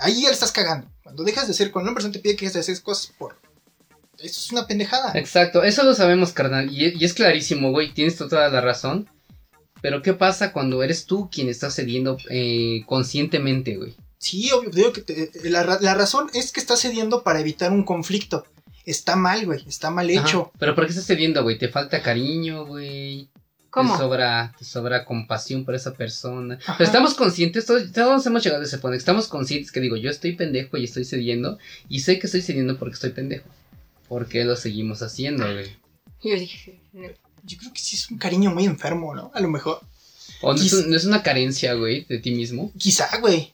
Ahí ya la estás cagando. Cuando dejas de hacer, cuando una persona te pide que dejes de hacer cosas por... Eso es una pendejada. Exacto, eso lo sabemos, carnal. Y, y es clarísimo, güey. Tienes toda la razón. Pero ¿qué pasa cuando eres tú quien está cediendo eh, conscientemente, güey? Sí, obvio. Digo que te- la, ra- la razón es que estás cediendo para evitar un conflicto. Está mal, güey. Está mal hecho. Ajá. Pero ¿por qué estás cediendo, güey? ¿Te falta cariño, güey? ¿Cómo? Te sobra, te sobra compasión por esa persona. Ajá. Pero estamos conscientes, todos, todos hemos llegado a ese punto. Estamos conscientes que digo, yo estoy pendejo y estoy cediendo. Y sé que estoy cediendo porque estoy pendejo. ¿Por qué lo seguimos haciendo, güey? Yo dije, Yo creo que sí es un cariño muy enfermo, ¿no? A lo mejor. ¿O no es, Quiz- un- no es una carencia, güey, de ti mismo? Quizá, güey.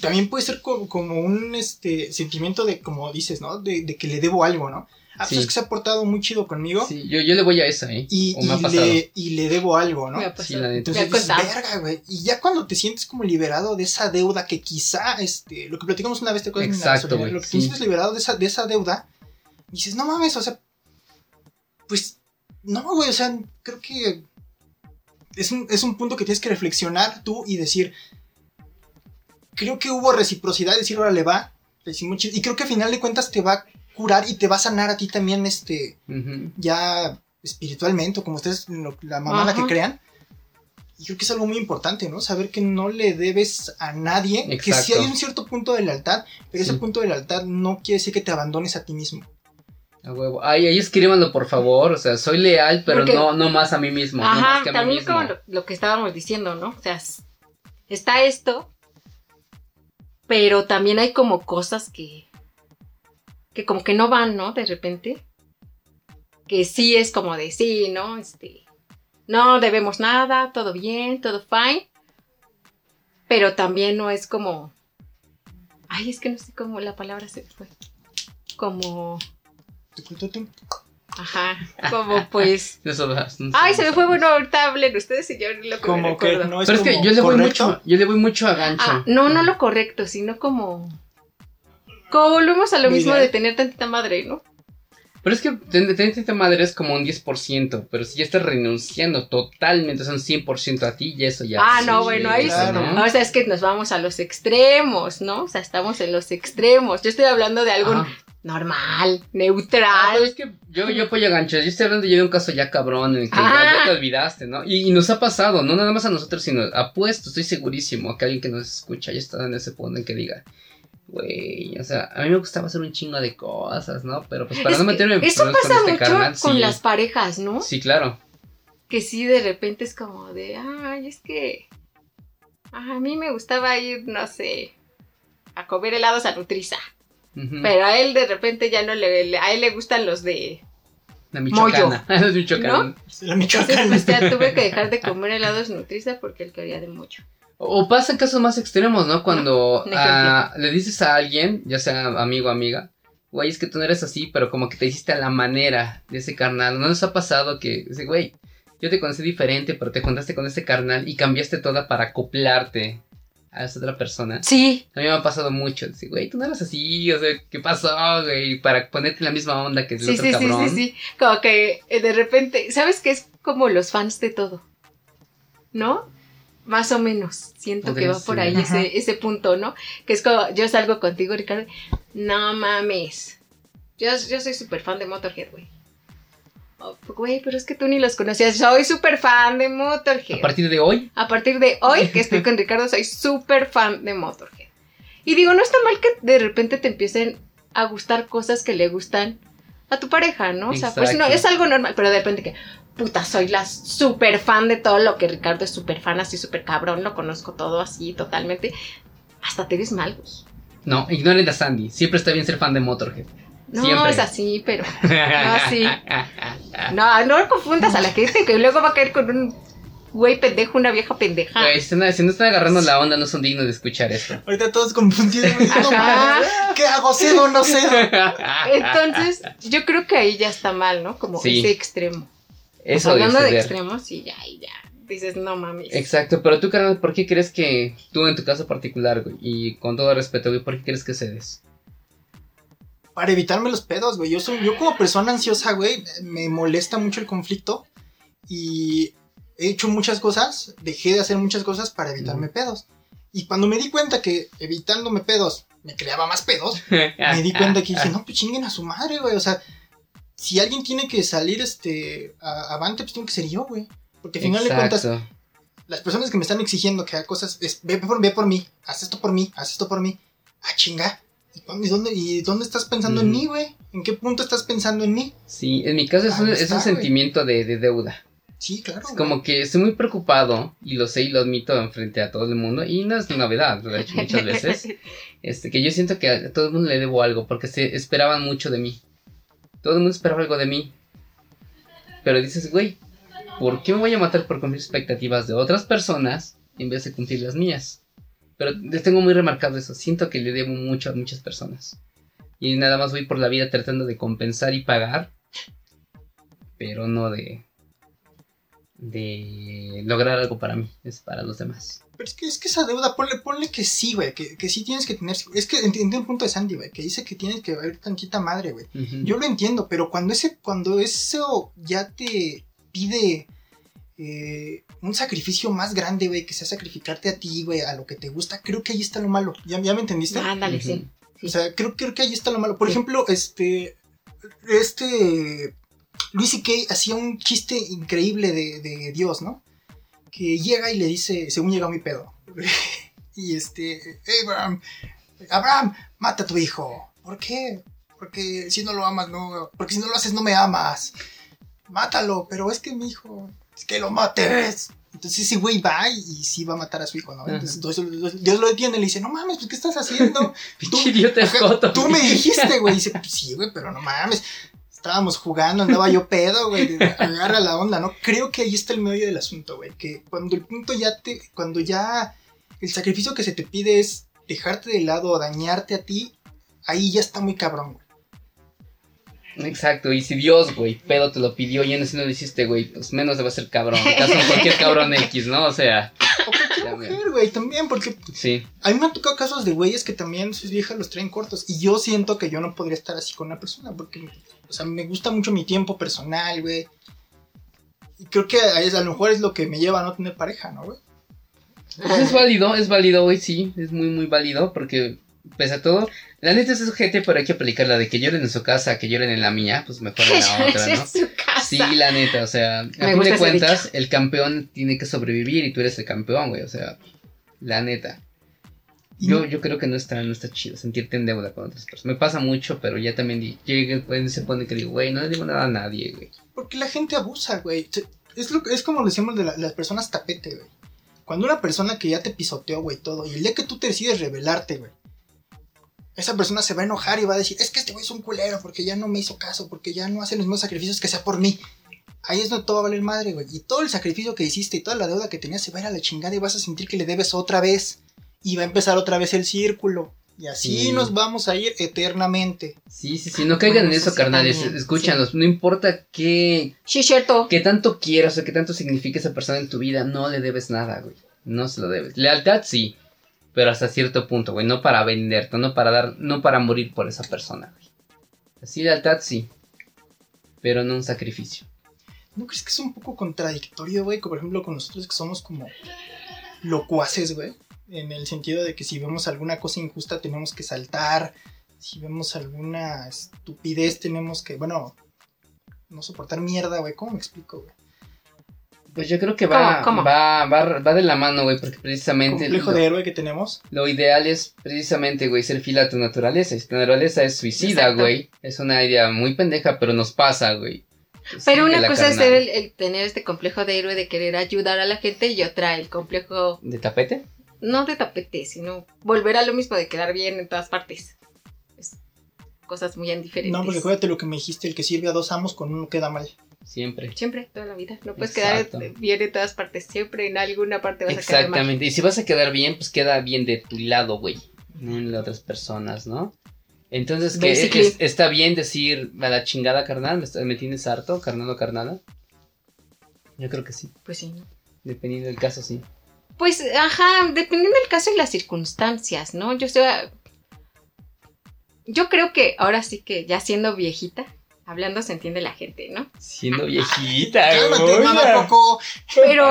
También puede ser co- como, un este sentimiento de, como dices, ¿no? De, de que le debo algo, ¿no? Ah, pues Sí. es que se ha portado muy chido conmigo Sí, yo, yo le voy a esa, ¿eh? y, o me ha pasado. le, y le debo algo, ¿no? me ha pasado. Sí, la neta. Entonces Me ha dices, contado. verga, güey. Y ya cuando te sientes como liberado de esa deuda que quizá, este, lo que platicamos una vez, te acuerdas, Exacto, Gasolina? güey, Lo que sí. te sientes liberado de esa, de esa deuda, dices, no mames, o sea, pues, no, güey, o sea, creo que es un, es un punto que tienes que reflexionar tú y decir, creo que hubo reciprocidad, decir, ahora le va, y creo que al final de cuentas te va a curar y te va a sanar a ti también, este, ya espiritualmente o como ustedes lo- la mamada Ajá. que crean. Y creo que es algo muy importante, ¿no? Saber que no le debes a nadie, que sí hay un cierto punto de lealtad, pero Sí. ese punto de lealtad no quiere decir que te abandones a ti mismo. A huevo. Ay, ahí escríbanlo, por favor. O sea, soy leal, pero Porque- no, no más a mí mismo. no más Ajá, que a mí también mismo. como lo, lo que estábamos diciendo, ¿no? O sea, está esto, pero también hay como cosas que, que como que no van, ¿no? De repente. Que sí es como de sí, ¿no? Este, no debemos nada, todo bien, todo fine. Pero también no es como, ay, es que no sé cómo la palabra se fue. Como, ajá, como pues... Eso, no sé, Ay, se me fue bueno, ahorita hablen ustedes y yo lo que me Como que recuerdo. no es Pero es que yo le voy mucho, yo le voy mucho a gancho. Ah, no, no lo correcto, sino como... Como volvemos a lo mismo de tener tantita madre, ¿no? Pero es que tener tener madre es como un 10%, pero si ya estás renunciando totalmente, son 100% a ti y eso ya. ah, sí, no, bueno, ahí sí. claro. ¿no? O sea, es que nos vamos a los extremos, ¿no? O sea, estamos en los extremos. Yo estoy hablando de algo Ajá. Normal, Ah, neutral. pero es que yo, yo apoyo a gancho. Yo estoy hablando ya de un caso ya cabrón en el que Ah. ya te olvidaste, ¿no? Y, y nos ha pasado, no nada más a nosotros, sino apuesto, estoy segurísimo que alguien que nos escucha ya está en ese punto en que diga, güey, o sea, a mí me gustaba hacer un chingo de cosas, ¿no? Pero pues para Es no meterme en Eso problemas pasa con este mucho carnal, con sí. las parejas, ¿no? Sí, claro. Que sí, de repente es como de, ay, es que a mí me gustaba ir, no sé, a comer helados a Nutriza. Pero a él de repente ya no le, le- a él le gustan los de... La michoacana. La michoacana. La Entonces Michoacán. pues ya tuve que dejar de comer helados Nutriza porque él quería de mucho. O pasa en casos más extremos, ¿no? Cuando ah, le dices a alguien, ya sea amigo o amiga, güey, es que tú no eres así, pero como que te hiciste a la manera de ese carnal. ¿No nos ha pasado que, güey, yo te conocí diferente, pero te juntaste con este carnal y cambiaste toda para acoplarte a esa otra persona? Sí, A mí me ha pasado mucho. Dice, güey, tú no eras así, o sea, ¿qué pasó, güey? Para ponerte en la misma onda que el sí, otro sí, sí, cabrón. sí, sí. Como que eh, de repente, ¿sabes qué? Es como los fans de todo. ¿No? Más o menos. Siento Podría que va por ahí ese, ese punto, ¿no? Que es como, yo salgo contigo, Ricardo. No mames. Yo, yo soy súper fan de Motorhead, güey. Güey, pero es que tú ni los conocías. Soy súper fan de Motorhead. A partir de hoy, A partir de hoy que estoy con Ricardo, soy súper fan de Motorhead. Y digo, no está mal que de repente te empiecen a gustar cosas que le gustan a tu pareja, ¿no? O sea, pues no, es algo normal, pero de repente que, puta, soy la súper fan de todo lo que Ricardo es súper fan, así súper cabrón, lo conozco todo así totalmente. Hasta te ves mal, güey. no, ignoren a Sandy. Siempre está bien ser fan de Motorhead. No, Siempre. es así, pero. sí. No, no confundas a la gente que luego va a caer con un güey pendejo, una vieja pendeja. Güey, si no, si no están agarrando la onda, no son dignos de escuchar esto. Ahorita todos confundidos. No ¿Qué hago? ¿Cedo o no cedo? Entonces, yo creo que ahí ya está mal, ¿no? Como Sí. ese extremo. Eso Hablando de extremos, sí, ya, y ya. Dices, no mames. Exacto, pero tú, carnal, ¿por qué crees que tú en tu caso particular, güey, y con todo respeto, güey, ¿por qué crees que cedes? Para evitarme los pedos, güey. Yo, soy, yo como persona ansiosa, güey, me molesta mucho el conflicto. Y he hecho muchas cosas, dejé de hacer muchas cosas para evitarme pedos. Y cuando me di cuenta que evitándome pedos me creaba más pedos, me di cuenta que dije, no, pues chinguen a su madre, güey. O sea, si alguien tiene que salir este a- avante, pues tengo que ser yo, güey. Porque al final de cuentas, Exacto. las personas que me están exigiendo que haga cosas, es, ve, por, ve por mí, haz esto por mí, haz esto por mí. Ah, chinga. ¿Y dónde, y estás pensando en Ujú. mí, güey? ¿En qué punto estás pensando en mí? Sí, en mi caso es un, es sentimiento de, de deuda. Sí, claro. Es güey. como que estoy muy preocupado, y lo sé y lo admito enfrente a todo el mundo, y no es novedad, lo he hecho muchas veces, este, que yo siento que a todo el mundo le debo algo, porque se esperaban mucho de mí. Todo el mundo esperaba algo de mí. Pero dices, güey, ¿por qué me voy a matar por cumplir expectativas de otras personas en vez de cumplir las mías? Pero les tengo muy remarcado eso, siento que le debo mucho a muchas personas. Y nada más voy por la vida tratando de compensar y pagar, pero no de de lograr algo para mí, es para los demás. Pero es que, es que esa deuda, ponle, ponle que sí, güey, que, que sí tienes que tener... Es que entiendo el punto de Sandy, güey, que dice que tienes que haber tantita madre, güey. Ujú. Yo lo entiendo, pero cuando ese, cuando eso ya te pide eh, un sacrificio más grande, güey, que sea sacrificarte a ti, güey, a lo que te gusta, creo que ahí está lo malo. ¿Ya, ya me entendiste? Ándale, sí. O sea, creo, creo que ahí está lo malo. Por Sí. ejemplo, este. Este. Luis y Kay hacía un chiste increíble de, de Dios, ¿no? Que llega y le dice, según llega mi pedo. y este. Abraham, Abraham, mata a tu hijo. ¿Por qué? Porque si no lo amas, no. Porque si no lo haces, no me amas. Mátalo, pero es que mi hijo. Es que lo mates. Entonces ese güey va y, y sí va a matar a su hijo, ¿no? Entonces Dios, Dios lo detiene y le dice, no mames, pues ¿qué estás haciendo? Pinche idiota. Tú me dijiste, güey. Dice, pues sí, güey, pero no mames. Estábamos jugando, andaba yo pedo, güey. Agarra la onda, ¿no? Creo que ahí está el medio del asunto, güey. Que cuando el punto ya te. Cuando ya el sacrificio que se te pide es dejarte de lado o dañarte a ti, ahí ya está muy cabrón, güey. Exacto, y si Dios, güey, pedo te lo pidió y en ese no lo hiciste, güey, pues menos debe ser cabrón. Caso cualquier cabrón X, ¿no? O sea, O cualquier mujer, güey, también, porque sí. a mí me han tocado casos de güeyes que también sus viejas los traen cortos. Y yo siento que yo no podría estar así con una persona, porque, o sea, me gusta mucho mi tiempo personal, güey. Y creo que a, a lo mejor es lo que me lleva a no tener pareja, ¿no, güey? Pues es válido, es válido, güey, sí, es muy, muy válido, porque pese a todo, la neta es gente, pero hay que aplicar la de que lloren en su casa, que lloren en la mía, pues mejor en la otra, en ¿no? su casa. Sí, la neta, o sea, a Me fin de cuentas, el campeón tiene que sobrevivir y tú eres el campeón, güey, o sea, la neta. Yo, yo creo que no está, no está chido sentirte en deuda con otras personas. Me pasa mucho, pero ya también llega ese punto que digo, güey, no le digo nada a nadie, güey. Porque la gente abusa, güey. Se- Es, lo, es como decimos de la- las personas tapete, güey. Cuando una persona que ya te pisoteó, güey, todo, y el día que tú te decides rebelarte, güey, esa persona se va a enojar y va a decir, es que este güey es un culero porque ya no me hizo caso, porque ya no hace los mismos sacrificios que sea por mí. Ahí es donde todo va a valer madre, güey. Y todo el sacrificio que hiciste y toda la deuda que tenías se va a ir a la chingada y vas a sentir que le debes otra vez. Y va a empezar otra vez el círculo. Y así Sí. nos vamos a ir eternamente. Sí, sí, sí, no caigan en eso, sí, carnales. Escúchanos, no importa qué, Sí, cierto. qué tanto quieras o qué tanto signifique esa persona en tu vida, no le debes nada, güey. No se lo debes. Lealtad sí, pero hasta cierto punto, güey. No para venderte, no para dar, no para morir por esa persona, güey. Así lealtad sí, pero no un sacrificio. ¿No crees que es un poco contradictorio, güey? Por ejemplo, con nosotros que somos como locuaces, güey. En el sentido de que si vemos alguna cosa injusta tenemos que saltar, Si vemos alguna estupidez, tenemos que, bueno, no soportar mierda, güey. ¿Cómo me explico, güey? Pues yo creo que va, ¿Cómo? ¿Cómo? va, va, va de la mano, güey, porque precisamente complejo lo, de héroe que tenemos. lo ideal es precisamente, güey, ser fiel a tu naturaleza. Y tu naturaleza es suicida, Exacto. güey. Es una idea muy pendeja, pero nos pasa, güey. Pero Sí, una cosa es ser el, el tener este complejo de héroe de querer ayudar a la gente y otra el complejo ¿De tapete? no de tapete, sino volver a lo mismo de quedar bien en todas partes. Es cosas muy diferentes. No, porque acuérdate lo que me dijiste, el que sirve a dos amos con uno queda mal. Siempre. Siempre, toda la vida. No puedes Exacto. quedar bien en todas partes. Siempre en alguna parte vas a quedar mal. Exactamente. Y si vas a quedar bien, pues queda bien de tu lado, güey. No en las otras personas, ¿no? Entonces, que es- está bien decir a la chingada carnal, me, tienes harto, carnal o carnala. Yo creo que sí. Pues sí. Dependiendo del caso, sí. Pues, ajá, dependiendo del caso y las circunstancias, ¿no? Yo. Yo creo que ahora sí que ya siendo viejita, hablando se entiende la gente, ¿no? Siendo viejita, Cálmate, güey. mamá Coco. Pero,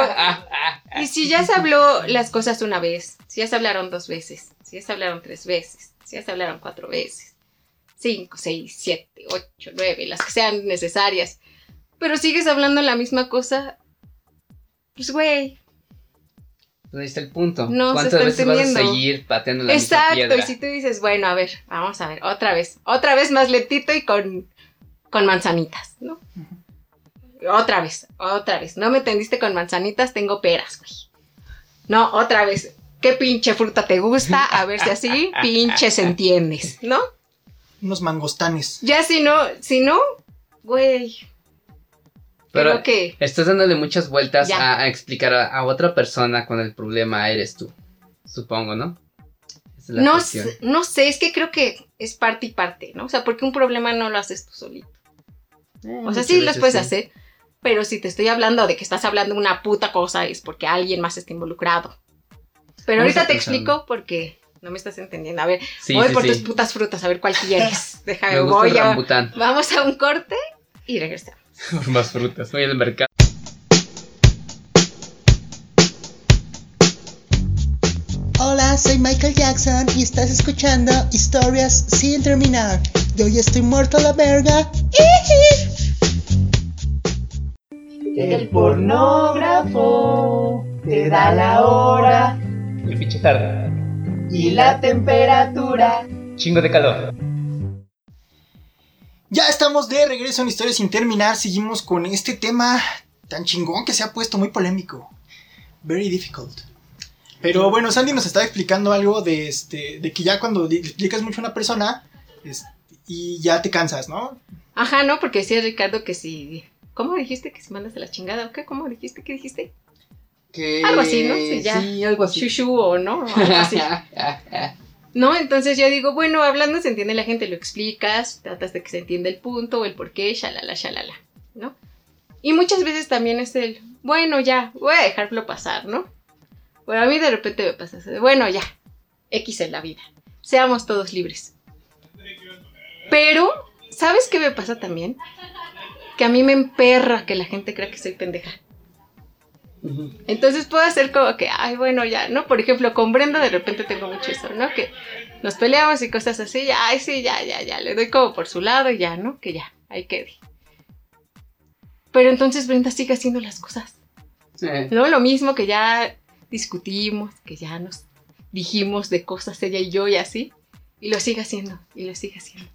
y si ya se habló las cosas una vez, si ya se hablaron dos veces, si ya se hablaron tres veces, si ya se hablaron cuatro veces, cinco, seis, siete, ocho, nueve, las que sean necesarias, pero sigues hablando la misma cosa, pues güey, Pues ahí está el punto. No ¿Cuántas veces vas a seguir pateando la misma Exacto, piedra? y si tú dices, bueno, a ver, vamos a ver, otra vez, otra vez más lentito y con, con manzanitas, ¿no? Otra vez, otra vez. No me entendiste con manzanitas, tengo peras, güey. No, otra vez. ¿Qué pinche fruta te gusta? A ver si así pinches entiendes, ¿no? Unos mangostanes. Ya si no, si no, güey. Pero que estás dándole muchas vueltas a, a explicar a, a otra persona cuando el problema eres tú. Supongo, ¿no? Es la no, no sé, es que creo que es parte y parte, ¿no? O sea, porque un problema no lo haces tú solito. Eh, O sea, sí veces puedes sí. hacer, pero si te estoy hablando de que estás hablando una puta cosa es porque alguien más está involucrado. Pero Vamos ahorita te explico porque no me estás entendiendo. A ver, Sí, voy sí, por tus putas frutas, a ver cuál quieres. Déjame, voy a... Vamos a un corte y regresamos. Más frutas. Voy al mercado. Hola, soy Michael Jackson y estás escuchando Historias sin terminar. Yo ya estoy muerto a la verga. El pornógrafo te da la hora El pinche tarde. y la temperatura. Chingo de calor. Ya estamos de regreso en Historia sin terminar. Seguimos con este tema tan chingón que se ha puesto muy polémico. Very difficult. Pero bueno, Sandy nos estaba explicando algo de este. de que ya cuando le explicas mucho a una persona. es- y ya te cansas, ¿no? Ajá, ¿no? Porque decía Ricardo que si... ¿Cómo dijiste que si mandas a la chingada o qué? ¿Cómo dijiste? ¿Qué dijiste? Que... Algo así, ¿no? Sí, ya. Sí, algo así. Shushu o no, algo así. ¿No? Entonces yo digo, bueno, hablando se entiende la gente, lo explicas, tratas de que se entienda el punto o el por qué, shalala, shalala, ¿no? Y muchas veces también es el, bueno, ya, voy a dejarlo pasar, ¿no? Bueno, a mí de repente me pasa eso bueno, ya, X en la vida, seamos todos libres. Pero, ¿sabes qué me pasa también? Que a mí me emperra que la gente crea que soy pendeja. Entonces puedo hacer como que, ay, bueno, ya, ¿no? Por ejemplo, con Brenda de repente tengo mucho eso, ¿no? Que nos peleamos y cosas así, ya, ay, sí, ya, ya, ya, le doy como por su lado y ya, ¿no? Que ya, ahí quede. Pero entonces Brenda sigue haciendo las cosas. Eh, ¿No? Lo mismo que ya discutimos, que ya nos dijimos de cosas ella y yo y así. Y lo sigue haciendo, y lo sigue haciendo.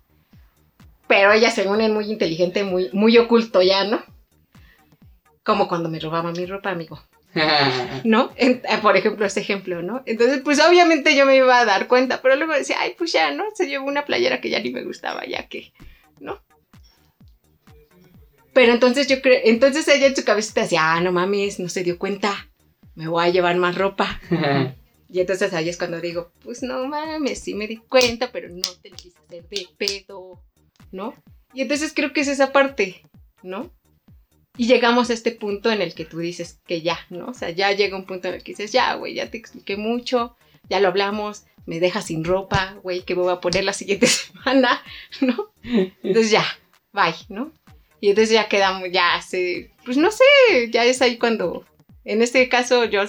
Pero ella según es muy inteligente, muy, muy oculto ya, ¿no? Como cuando me robaba mi ropa, amigo. ¿no? En- eh, por ejemplo, ese ejemplo, ¿no? Entonces, pues obviamente yo me iba a dar cuenta, pero luego decía, ay, pues ya, ¿no? Se llevó una playera que ya ni me gustaba, ya que, ¿no? Pero entonces yo creo, entonces ella en su cabecita decía, ah, no mames, no se dio cuenta, me voy a llevar más ropa. Y entonces ahí es cuando digo, pues no mames, sí me di cuenta, pero no te lo quise hacer de pedo, ¿no? Y entonces creo que es esa parte, ¿no? Y llegamos a este punto en el que tú dices que ya, ¿no? O sea, ya llega un punto en el que dices, ya, güey, ya te expliqué mucho, ya lo hablamos, me dejas sin ropa, güey, que me voy a poner la siguiente semana, ¿no? Entonces ya, bye, ¿no? Y entonces ya quedamos, ya se, pues no sé, ya es ahí cuando, en este caso yo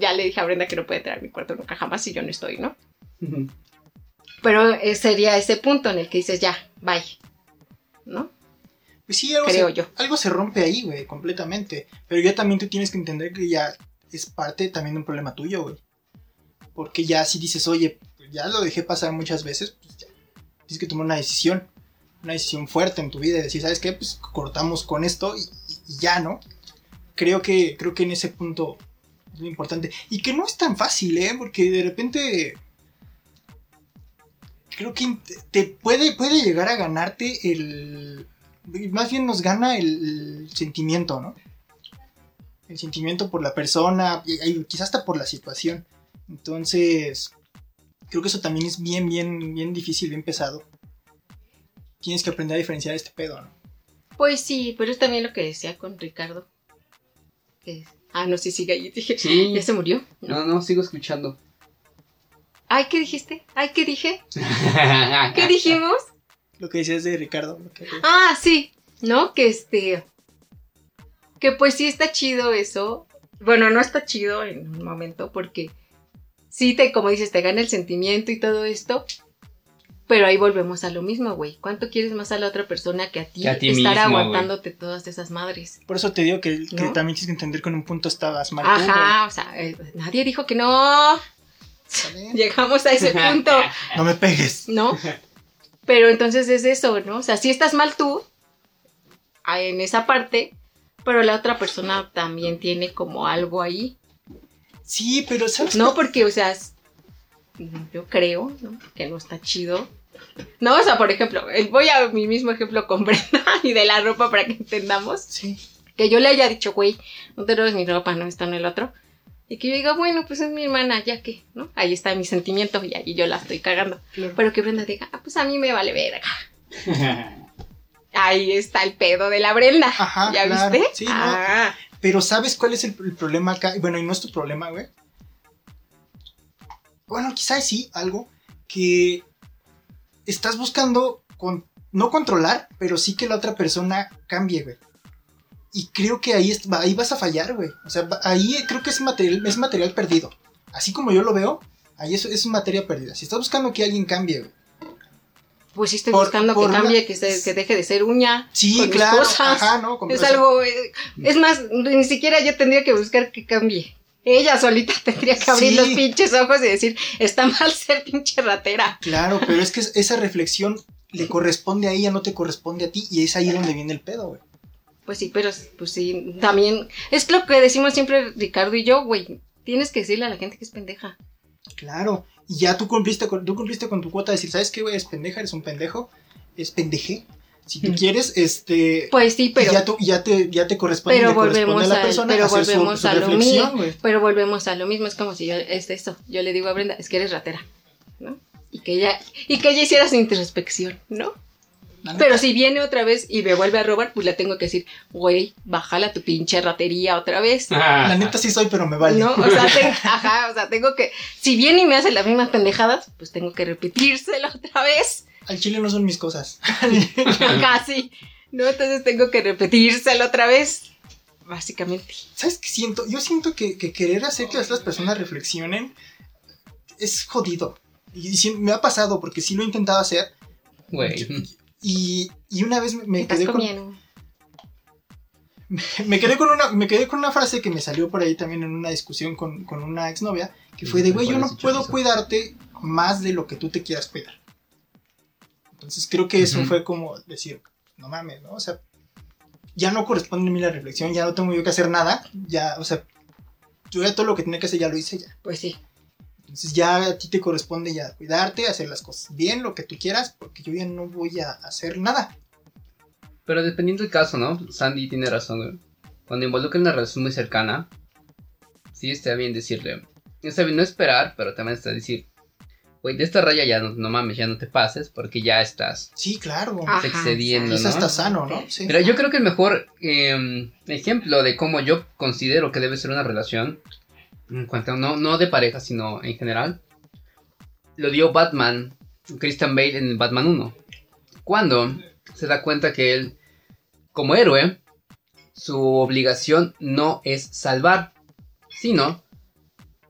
ya le dije a Brenda que no puede entrar a mi cuarto nunca jamás si yo no estoy, ¿no? Pero eh, sería ese punto en el que dices, ya, bye. ¿No? Pues sí, algo, Creo se, yo. algo se rompe ahí, güey, completamente. Pero ya también tú tienes que entender que ya es parte también de un problema tuyo, güey. Porque ya si dices, oye, pues ya lo dejé pasar muchas veces, pues ya tienes que tomar una decisión. Una decisión fuerte en tu vida y decir, ¿sabes qué? Pues cortamos con esto y, y- y ya, ¿no? Creo que, creo que en ese punto es lo importante. Y que no es tan fácil, ¿eh? Porque de repente... Creo que te- puede, puede llegar a ganarte el... Más bien nos gana el, sentimiento, ¿no? El sentimiento por la persona, y quizás hasta por la situación. Entonces, creo que eso también es bien, bien, bien difícil, bien pesado. Tienes que aprender a diferenciar este pedo, ¿no? Pues sí, pero es también lo que decía con Ricardo. Que Ah, no, sí, sigue ahí. Dije, Sí. ¿ya se murió? No, no, sigo escuchando. Ay, ¿qué dijiste? Ay, ¿qué dije? ¿Qué dijimos? Lo que decías de Ricardo. que- Ah, sí, ¿no? Que este. Que pues sí está chido eso. Bueno, no está chido en un momento porque sí te, como dices, te gana el sentimiento y todo esto. Pero ahí volvemos a lo mismo, güey. ¿Cuánto quieres más a la otra persona que a ti, Que a ti estar mismo, aguantándote todas esas madres? Por eso te digo que, que ¿No? también tienes que entender que en un punto estabas mal. tú, Ajá, o sea, eh, nadie dijo que no. Llegamos a ese punto. No me pegues. ¿no? Pero entonces es eso, ¿no? O sea, sí estás mal tú ah, en esa parte, pero la otra persona también tiene como algo ahí. Sí, pero ¿sabes? No, porque, o sea, yo creo ¿no? que no está chido. No, o sea, por ejemplo, el- voy a mi mismo ejemplo con Brenda y de la ropa para que entendamos. Sí. Que yo le haya dicho, güey, no te robes mi ropa, no, esto no el otro. Y que yo diga, bueno, pues es mi hermana, ya que, ¿no? Ahí está mi sentimiento y ahí yo la estoy cagando. Pero que Brenda diga, ah, pues a mí me vale verga. Ahí está el pedo de la Brenda. Ajá, ¿Ya claro. viste? Sí, ¿no? ah, Pero ¿sabes cuál es el, el problema acá? Bueno, y no es tu problema, güey. Bueno, quizás sí, algo que estás buscando con, no controlar, pero sí que la otra persona cambie, güey. Y creo que ahí, es- ahí vas a fallar, güey. O sea, ahí creo que es material, es material perdido. Así como yo lo veo, ahí es, es materia perdida. Si estás buscando que alguien cambie, güey. pues sí estoy Por- buscando por que una- cambie, que, se- que deje de ser uña. Sí, con mis claro. cosas. Ajá, ¿no? Es algo. eh, Es más, ni siquiera yo tendría que buscar que cambie. Ella solita tendría que abrir Sí. los pinches ojos y decir, está mal ser pinche ratera. Claro, pero es que es- esa reflexión le corresponde a ella, no te corresponde a ti, y es ahí donde viene el pedo, güey. Pues sí, pero pues sí, también. Es lo que decimos siempre Ricardo y yo, güey. Tienes que decirle a la gente que es pendeja. Claro, y ya tú cumpliste con, tú cumpliste con tu cuota de decir, ¿sabes qué, güey? Es pendeja, eres un pendejo, es pendeje. Si tú quieres, este. Pues sí, pero. ya, tú, ya, te, ya te corresponde, Pero volvemos a la al- persona pero hacer su- volvemos su a lo mismo. güey. Pero volvemos a lo mismo, es como si yo, es eso, yo le digo a Brenda, es que eres ratera, ¿no? Y que ella, y que ella hiciera su introspección, ¿no? Pero si viene otra vez y me vuelve a robar, pues le tengo que decir, güey, bájala tu pinche ratería otra vez. La neta sí soy, pero me vale. ¿No? O sea, te- ajá, o sea, tengo que, si viene y me hace las mismas pendejadas, pues tengo que repetírselo otra vez, Al chile no son mis cosas. casi, ¿no? Entonces tengo que repetírselo otra vez, básicamente. ¿Sabes qué siento? Yo siento que, que querer hacer que las personas reflexionen es jodido. Y, me ha pasado porque sí lo he intentado hacer. Güey. Y, y una vez me, me ¿Qué estás quedé con, comiendo? me quedé con una me quedé con una frase que me salió por ahí también en una discusión con, con una exnovia que fue de güey yo no puedo cuidarte más de lo que tú te quieras cuidar entonces creo que eso Ujú. fue como decir no mames no o sea ya no corresponde a mí la reflexión ya no tengo yo que hacer nada ya o sea yo ya todo lo que tenía que hacer ya lo hice ya Pues sí. entonces ya a ti te corresponde ya cuidarte hacer las cosas bien lo que tú quieras porque yo ya no voy a hacer nada Pero dependiendo del caso, ¿no? Sandy tiene razón, güey. Cuando involucra una relación muy cercana, sí está bien decirle. Está bien no esperar, pero también está decir, güey, de esta raya ya no, no mames, ya no te pases, porque ya estás sí claro. Ajá, excediendo, ¿no? hasta sano no sí. Pero yo creo que el mejor eh, ejemplo de cómo yo considero que debe ser una relación, en cuanto no, no de pareja, sino en general, lo dio Batman, Christian Bale en Batman 1. Cuando se da cuenta que él, como héroe, su obligación no es salvar, sino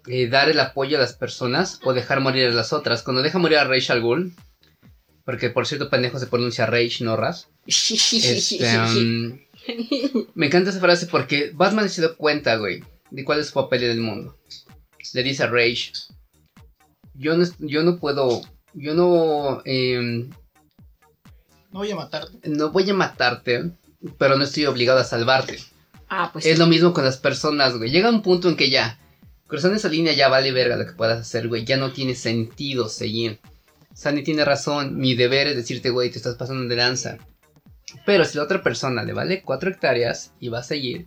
eh, dar el apoyo a las personas o dejar morir a las otras. Cuando deja morir a Rage al Ghul, porque por cierto pendejo se pronuncia Rage, no Ras. Este, um, me encanta esa frase porque Batman se dio cuenta, güey, de cuál es su papel en el mundo. Le dice a Rage, yo no, yo no puedo, yo no, em, No voy a matarte. no voy a matarte, pero no estoy obligado a salvarte. Ah, pues Es sí. lo mismo con las personas, güey. Llega un punto en que ya, cruzando esa línea ya vale verga lo que puedas hacer, güey. Ya no tiene sentido seguir. Sandy tiene razón, mi deber es decirte, güey, te estás pasando de lanza. Pero si la otra persona le vale 4 hectáreas y va a seguir,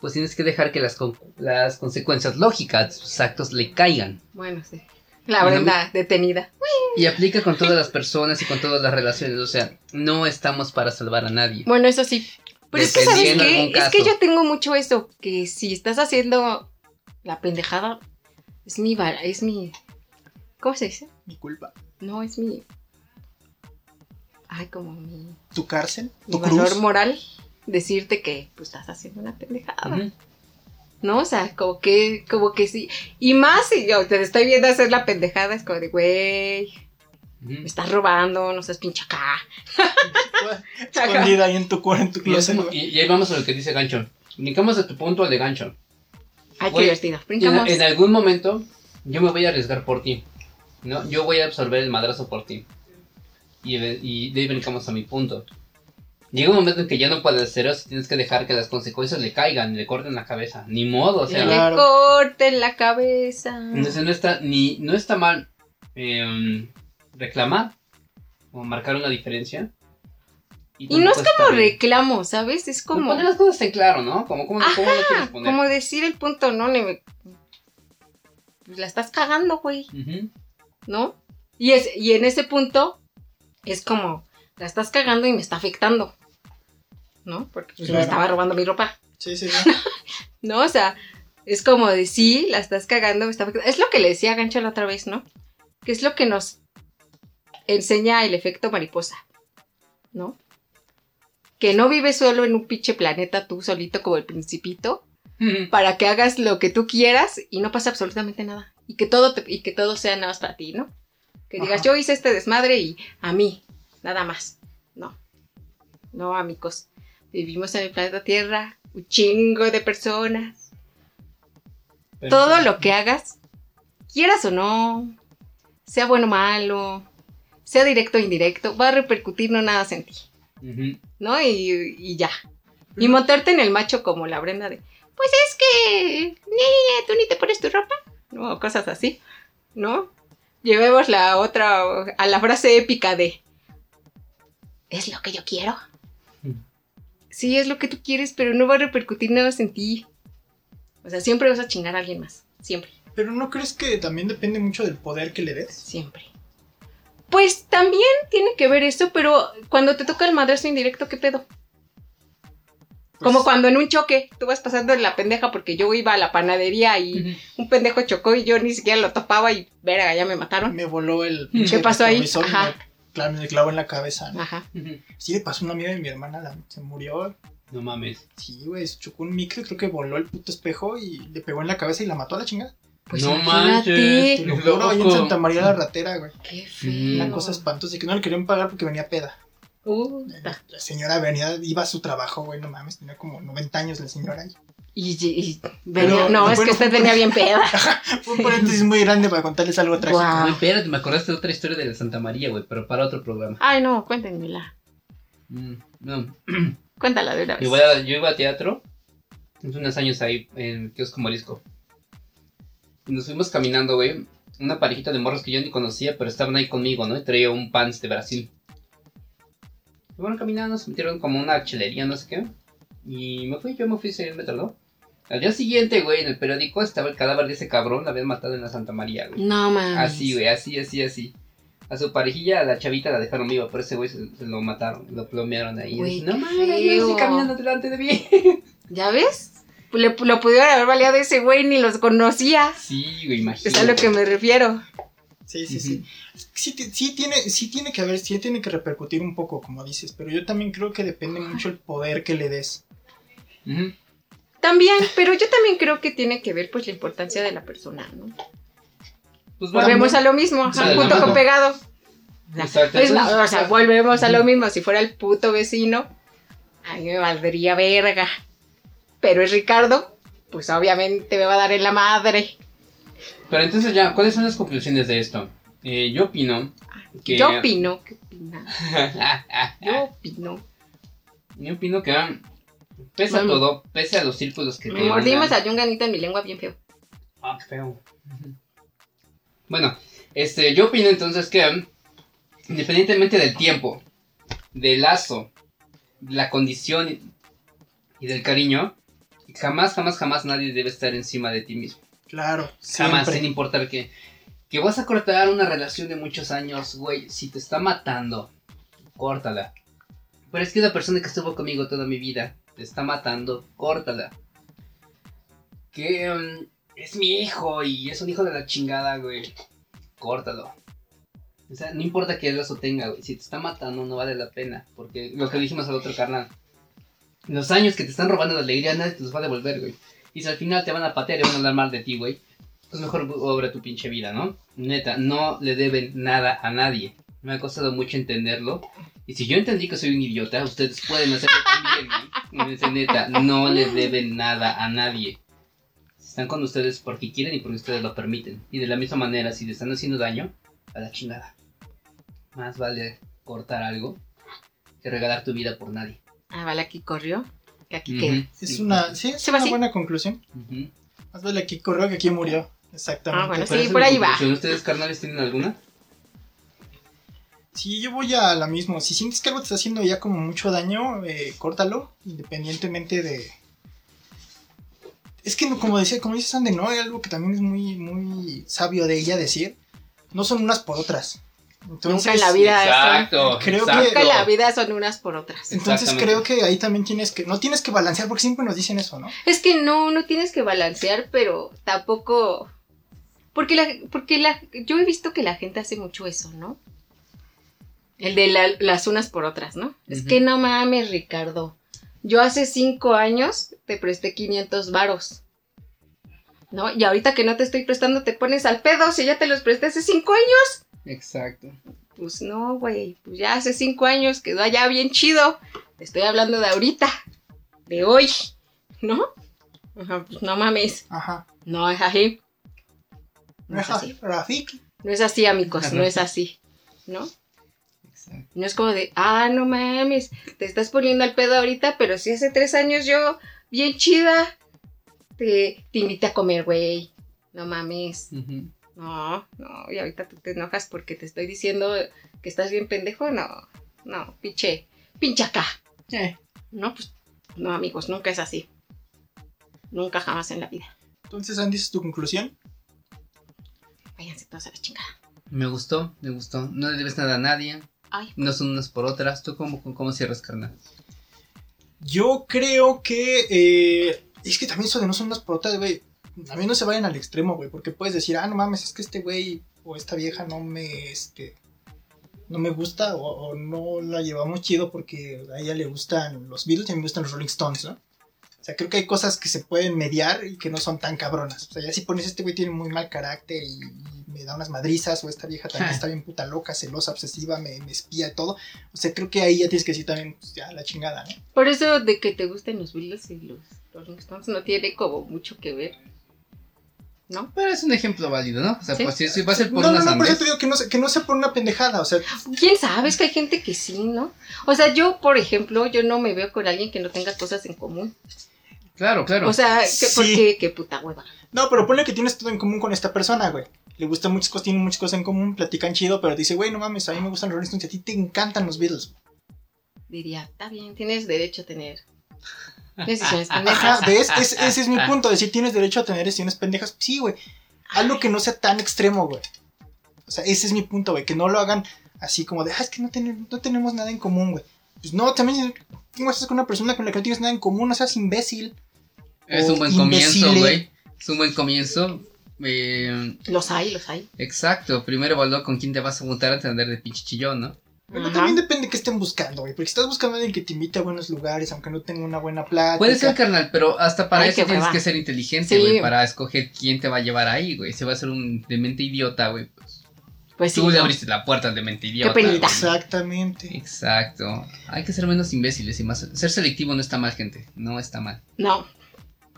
pues tienes que dejar que las, con- las consecuencias lógicas de sus actos le caigan. Bueno, sí. La Brenda detenida. Y aplica con todas las personas y con todas las relaciones. O sea, no estamos para salvar a nadie. Bueno, eso sí. Pero es que, ¿sabes qué? Es que yo tengo mucho eso, que si estás haciendo la pendejada, es mi... Es mi ¿Cómo se dice? Mi culpa. No, es mi... Ay, como mi, Tu cárcel. mi Tu valor cruz. moral decirte que pues, estás haciendo una pendejada. ¿No? O sea, como que, como que sí. Y más si yo te estoy viendo hacer la pendejada, es como de, güey, me estás robando, no seas pinche acá. Escondida ahí en tu cuarto, en tu Y, closet. y- y ahí vamos a lo que dice Gancho. Brincamos de tu punto al de Gancho. Ay, qué divertido. En, algún momento yo me voy a arriesgar por ti. ¿no? Yo voy a absorber el madrazo por ti. Y, de- y de ahí brincamos a mi punto. Llega un momento en que ya no puedes hacer eso, tienes que dejar que las consecuencias le caigan, le corten la cabeza. Ni modo, o Que sea. le Claro. corten la cabeza. Entonces no está, ni, no está mal em, reclamar o marcar una diferencia. Y no es como reclamo, ¿sabes? Es Como como... poner las cosas en claro, ¿no? Como, como, Ajá, ¿cómo lo quieres poner? como decir el punto, ¿no? Ni me- Pues la estás cagando, güey. ¿no? Y, es, y en ese punto es como, la estás cagando y me está afectando, ¿no? Porque pues, me estaba robando mi ropa, Sí, sí, sí. ¿no? O sea, es como de sí, la estás cagando, me está afectando. Es lo que le decía a Gancho la otra vez, ¿no? Que es lo que nos enseña el efecto mariposa, ¿no? Que no vives solo en un pinche planeta tú solito como el principito, para que hagas lo que tú quieras y no pasa absolutamente nada. Y que todo, te- y que todo sea nada más para ti, ¿no? Que digas, yo hice este desmadre y a mí, nada más. No. No, amigos. Vivimos en el planeta Tierra, un chingo de personas. Pero- Todo lo que hagas, quieras o no, sea bueno o malo, sea directo o indirecto, va a repercutir no nada en ti, ¿no? Y, y ya. Y montarte en el macho como la Brenda de, pues es que, niña, tú ni te pones tu ropa, ¿no? O cosas así, ¿no? Llevemos la otra, a la frase épica de, es lo que yo quiero. Sí, es lo que tú quieres, pero no va a repercutir nada en ti. O sea, siempre vas a chingar a alguien más, siempre, Pero ¿no crees que también depende mucho del poder que le des? siempre. Pues también tiene que ver eso, pero cuando te toca el madrazo indirecto, ¿qué pedo? Como Pues, cuando en un choque tú vas pasando en la pendeja porque yo iba a la panadería y un pendejo chocó y yo ni siquiera lo topaba y verga, ya me mataron. Me voló el. ¿Qué pasó ahí? Ajá. Me, claro, me clavó en la cabeza. ¿no? Ajá. Sí, le pasó a una amiga de mi hermana, la- se murió. No mames. Sí, güey, se chocó un micro, creo que voló el puto espejo y le pegó en la cabeza y la mató a la chingada. Pues No imagínate. Te manches. lo Qué juro, ahí en. Santa María la Ratera, güey. Qué feo. Una cosa espantosa y que no le querían pagar porque venía peda. Uh, La, la señora venía, iba a su trabajo, güey, no mames, tenía como 90 años la señora ahí. y, y- venía- Pero, no, es que usted venía bien peda. Fue un paréntesis muy grande para contarles algo trágico. Guau. Güey, espérate, me acordaste de otra historia de la Santa María, güey, pero para otro programa. Ay, no, cuéntenmela. Mm, no. Cuéntala de una vez. Yo, voy a- yo iba a teatro hace unos años ahí en Kiosco Morisco. Y nos fuimos caminando, güey. Una parejita de morros que yo ni conocía, pero estaban ahí conmigo, ¿no? Y traía un pants de Brasil. Y bueno, caminando, se metieron como una chelería, no sé qué. Y me fui, yo me fui, se me tardó. Al día siguiente, güey, en el periódico estaba el cadáver de ese cabrón, la habían matado en la Santa María, güey. No mames. Así, güey, así, así, así. A su parejilla, a la chavita la dejaron viva, pero ese güey se, se lo mataron, lo plomearon ahí. Güey, no mames, yo estoy caminando delante de mí. ¿Ya ves? Pues Le, lo pudieron haber valiado ese güey, ni los conocía. Sí, güey, imagínate. Es a lo que me refiero. Sí, sí, sí. Sí, sí tiene, sí tiene que haber, sí tiene que repercutir un poco, como dices, pero yo también creo que depende mucho el poder que le des. También, pero yo también creo que tiene que ver pues la importancia de la persona, ¿no? Pues bueno, Volvemos a lo mismo, ajá, Sí, punto ajá. con pegado. Exacto, Es la- entonces- o sea, volvemos a lo mismo. Si fuera el puto vecino, a mí me valdría verga. Pero es Ricardo, pues obviamente me va a dar en la madre. Pero entonces ya, ¿cuáles son las conclusiones de esto? Eh, yo opino que... Yo opino, ¿qué opina? Yo opino. Yo opino que pese a todo, pese a los círculos que Me te mordimos mandan- a un ganito en mi lengua bien feo. Ah, qué feo. Bueno, este, yo opino entonces que independientemente del tiempo, del lazo, la condición y del cariño, jamás, jamás, jamás nadie debe estar encima de ti mismo. Claro, Jamás, sin importar que, que vas a cortar una relación de muchos años, güey, si te está matando, córtala. Pero es que la persona que estuvo conmigo toda mi vida te está matando, córtala. Que mm, es mi hijo y es un hijo de la chingada, güey. Córtalo. O sea, no importa qué lazo tenga, güey. Si te está matando, no vale la pena. Porque lo que dijimos al otro carnal. Los años que te están robando la alegría, nadie te los va a devolver, güey. Y si al final te van a patear y van a hablar mal de ti, güey. Pues mejor obra tu pinche vida, ¿no? Neta, no le deben nada a nadie. Me ha costado mucho entenderlo. Y si yo entendí que soy un idiota, ustedes pueden hacerlo también, güey. Neta, no le deben nada a nadie. Están con ustedes porque quieren y porque ustedes lo permiten. Y de la misma manera, si le están haciendo daño, a la chingada. Más vale cortar algo que regalar tu vida por nadie. Ah, vale, aquí corrió. Que aquí queda. Es Sí. una, sí, es ¿Se va una así? buena conclusión. Ujú. Más vale aquí corrió que aquí murió. Exactamente. Ah, bueno, sí, por ahí va. ¿Ustedes, carnales, tienen alguna? Sí, yo voy a la misma. Si sientes que algo te está haciendo ya como mucho daño, eh, córtalo, independientemente de... Es que no- como decía, como dice Sandy, ¿no? Hay algo que también es muy, muy sabio de ella decir. No son unas por otras. Entonces, Nunca en la vida Exacto. Creo que- exacto. Nunca en la vida son unas por otras. Entonces creo que ahí también tienes que... No tienes que balancear porque siempre nos dicen eso, ¿no? Es que no, no tienes que balancear, pero tampoco. Porque la, porque la, yo he visto que la gente hace mucho eso, ¿no? El de la- las unas por otras, ¿no? Es que no mames, Ricardo. Yo hace cinco años te presté 500 varos. ¿No? Y ahorita que no te estoy prestando te pones al pedo si ya te los presté hace cinco años. Exacto. Pues no, güey. Pues ya hace cinco años quedó allá bien chido. Te estoy hablando de ahorita. De hoy. ¿No? Ajá, pues no mames. Ajá. No es así. No es así. No es así, amigos. No es así. ¿No? Exacto. No es como de, ah, no mames, te estás poniendo al pedo ahorita, pero si hace tres años yo, bien chida, te, te invité a comer, güey. No mames. No, no, y ahorita tú te enojas porque te estoy diciendo que estás bien pendejo. No, no, pinche, pinche acá. Eh, No, pues, no, amigos, nunca es así. Nunca jamás en la vida. Entonces, Andy, ¿esa es tu conclusión? Váyanse todos a la chingada. Me gustó, me gustó. No le debes nada a nadie. Ay, No son unas por otras. ¿Tú cómo, cómo cierras, carnal? Yo creo que. eh, es que también eso de no son unas por otras, güey. A mí no se vayan al extremo, güey. Porque puedes decir, ah, no mames, es que este güey o esta vieja no me. Este, no me gusta o, o no la llevamos chido porque a ella le gustan los Beatles y a mí me gustan los Rolling Stones, ¿no? O sea, creo que hay cosas que se pueden mediar y que no son tan cabronas. O sea, ya si pones este güey tiene muy mal carácter y, y me da unas madrizas, o esta vieja también está bien puta loca, celosa, obsesiva, me, me espía y todo. O sea, creo que ahí ya tienes que decir también, pues, ya la chingada, ¿no? Por eso de que te gusten los Beatles y los Rolling Stones no tiene como mucho que ver. ¿No? Pero es un ejemplo válido, ¿no? O sea, Sí. pues si, va a ser por no, una no, no, por eso sandez. te digo que no, se- que no sea por una pendejada, o sea, ¿Quién sabe? Es que hay gente que sí, ¿no? O sea, yo, por ejemplo, yo no me veo con alguien que no tenga cosas en común. Claro, claro. O sea, Sí. porque, qué puta hueva. no, pero ponle que tienes todo en común con esta persona, güey. Le gustan muchas cosas, tienen muchas cosas en común, platican chido, pero dice, güey, no mames, a mí me gustan los Rolling Stones y a ti te encantan los Beatles. Diría, está bien, tienes derecho a tener decisiones Ajá. ¿ves? Es- ese es mi punto, decir, tienes derecho a tener decisiones pendejas. Sí, güey. Algo que no sea tan extremo, güey. O sea, ese es mi punto, güey. Que no lo hagan así como de, ah, es que no, ten- no tenemos nada en común, güey. Pues no, también si estás con una persona con la que no tienes nada en común, no seas imbécil. es un buen comienzo, güey. Es un buen comienzo. Eh, Los hay, los hay. exacto. Primero evalúa con quién te vas a juntar de andar de pinche chillón, ¿no? Pero Ajá. también depende de qué estén buscando, güey. Porque si estás buscando a alguien que te invite a buenos lugares, aunque no tenga una buena plática. Puede ser, carnal, pero hasta para Ay, eso qué tienes que ser inteligente, Sí. güey, para escoger quién te va a llevar ahí, güey. Si va a ser un demente idiota, güey, pues Pues sí. tú le ¿no? abriste la puerta al demente idiota. penita. güey. Exactamente. Exacto. Hay que ser menos imbéciles y más. Ser selectivo no está mal, gente. No está mal. No.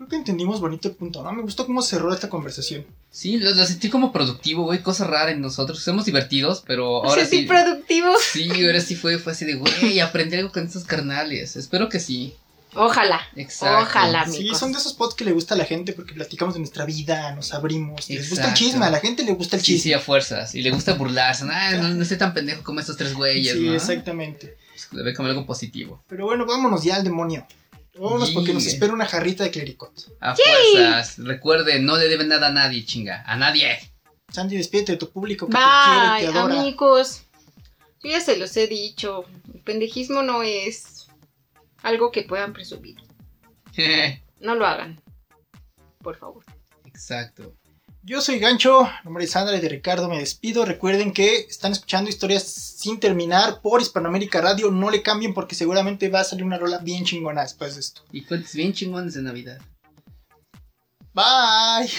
Creo que entendimos bonito el punto, ¿no? Me gustó cómo cerró esta conversación. Sí, lo, lo sentí como productivo, güey. Cosa rara en nosotros. Somos divertidos, pero ahora sí, sí. productivos. Sí, ahora sí fue, fue así de, güey, aprendí algo con estos carnales. Espero que sí. Ojalá. Exacto. Ojalá, Sí, amigos. son de esos pods que le gusta a la gente porque platicamos de nuestra vida, nos abrimos. Les gusta el chisme, a la gente le gusta el Sí, chisme. sí, a fuerzas. Y le gusta burlarse. Ah, no, no estoy tan pendejo como estos tres güeyes, Sí, ¿no? exactamente. Pues, Le ve como algo positivo. Pero bueno, vámonos ya al demonio. Vámonos porque nos espera una jarrita de clericot. A fuerzas. Recuerden, no le deben nada a nadie, chinga. A nadie. Sandy, despídete de tu público que te quiere y Bye, te adora. amigos. Yo ya se los he dicho. El pendejismo no es algo que puedan presumir. No lo hagan. Por favor. Exacto. Yo soy Gancho, nombre de Sandra y de Ricardo me despido. Recuerden que están escuchando historias sin terminar por Hispanoamérica Radio. No le cambien porque seguramente va a salir una rola bien chingona después de esto. Y cuentes bien chingones de Navidad. Bye.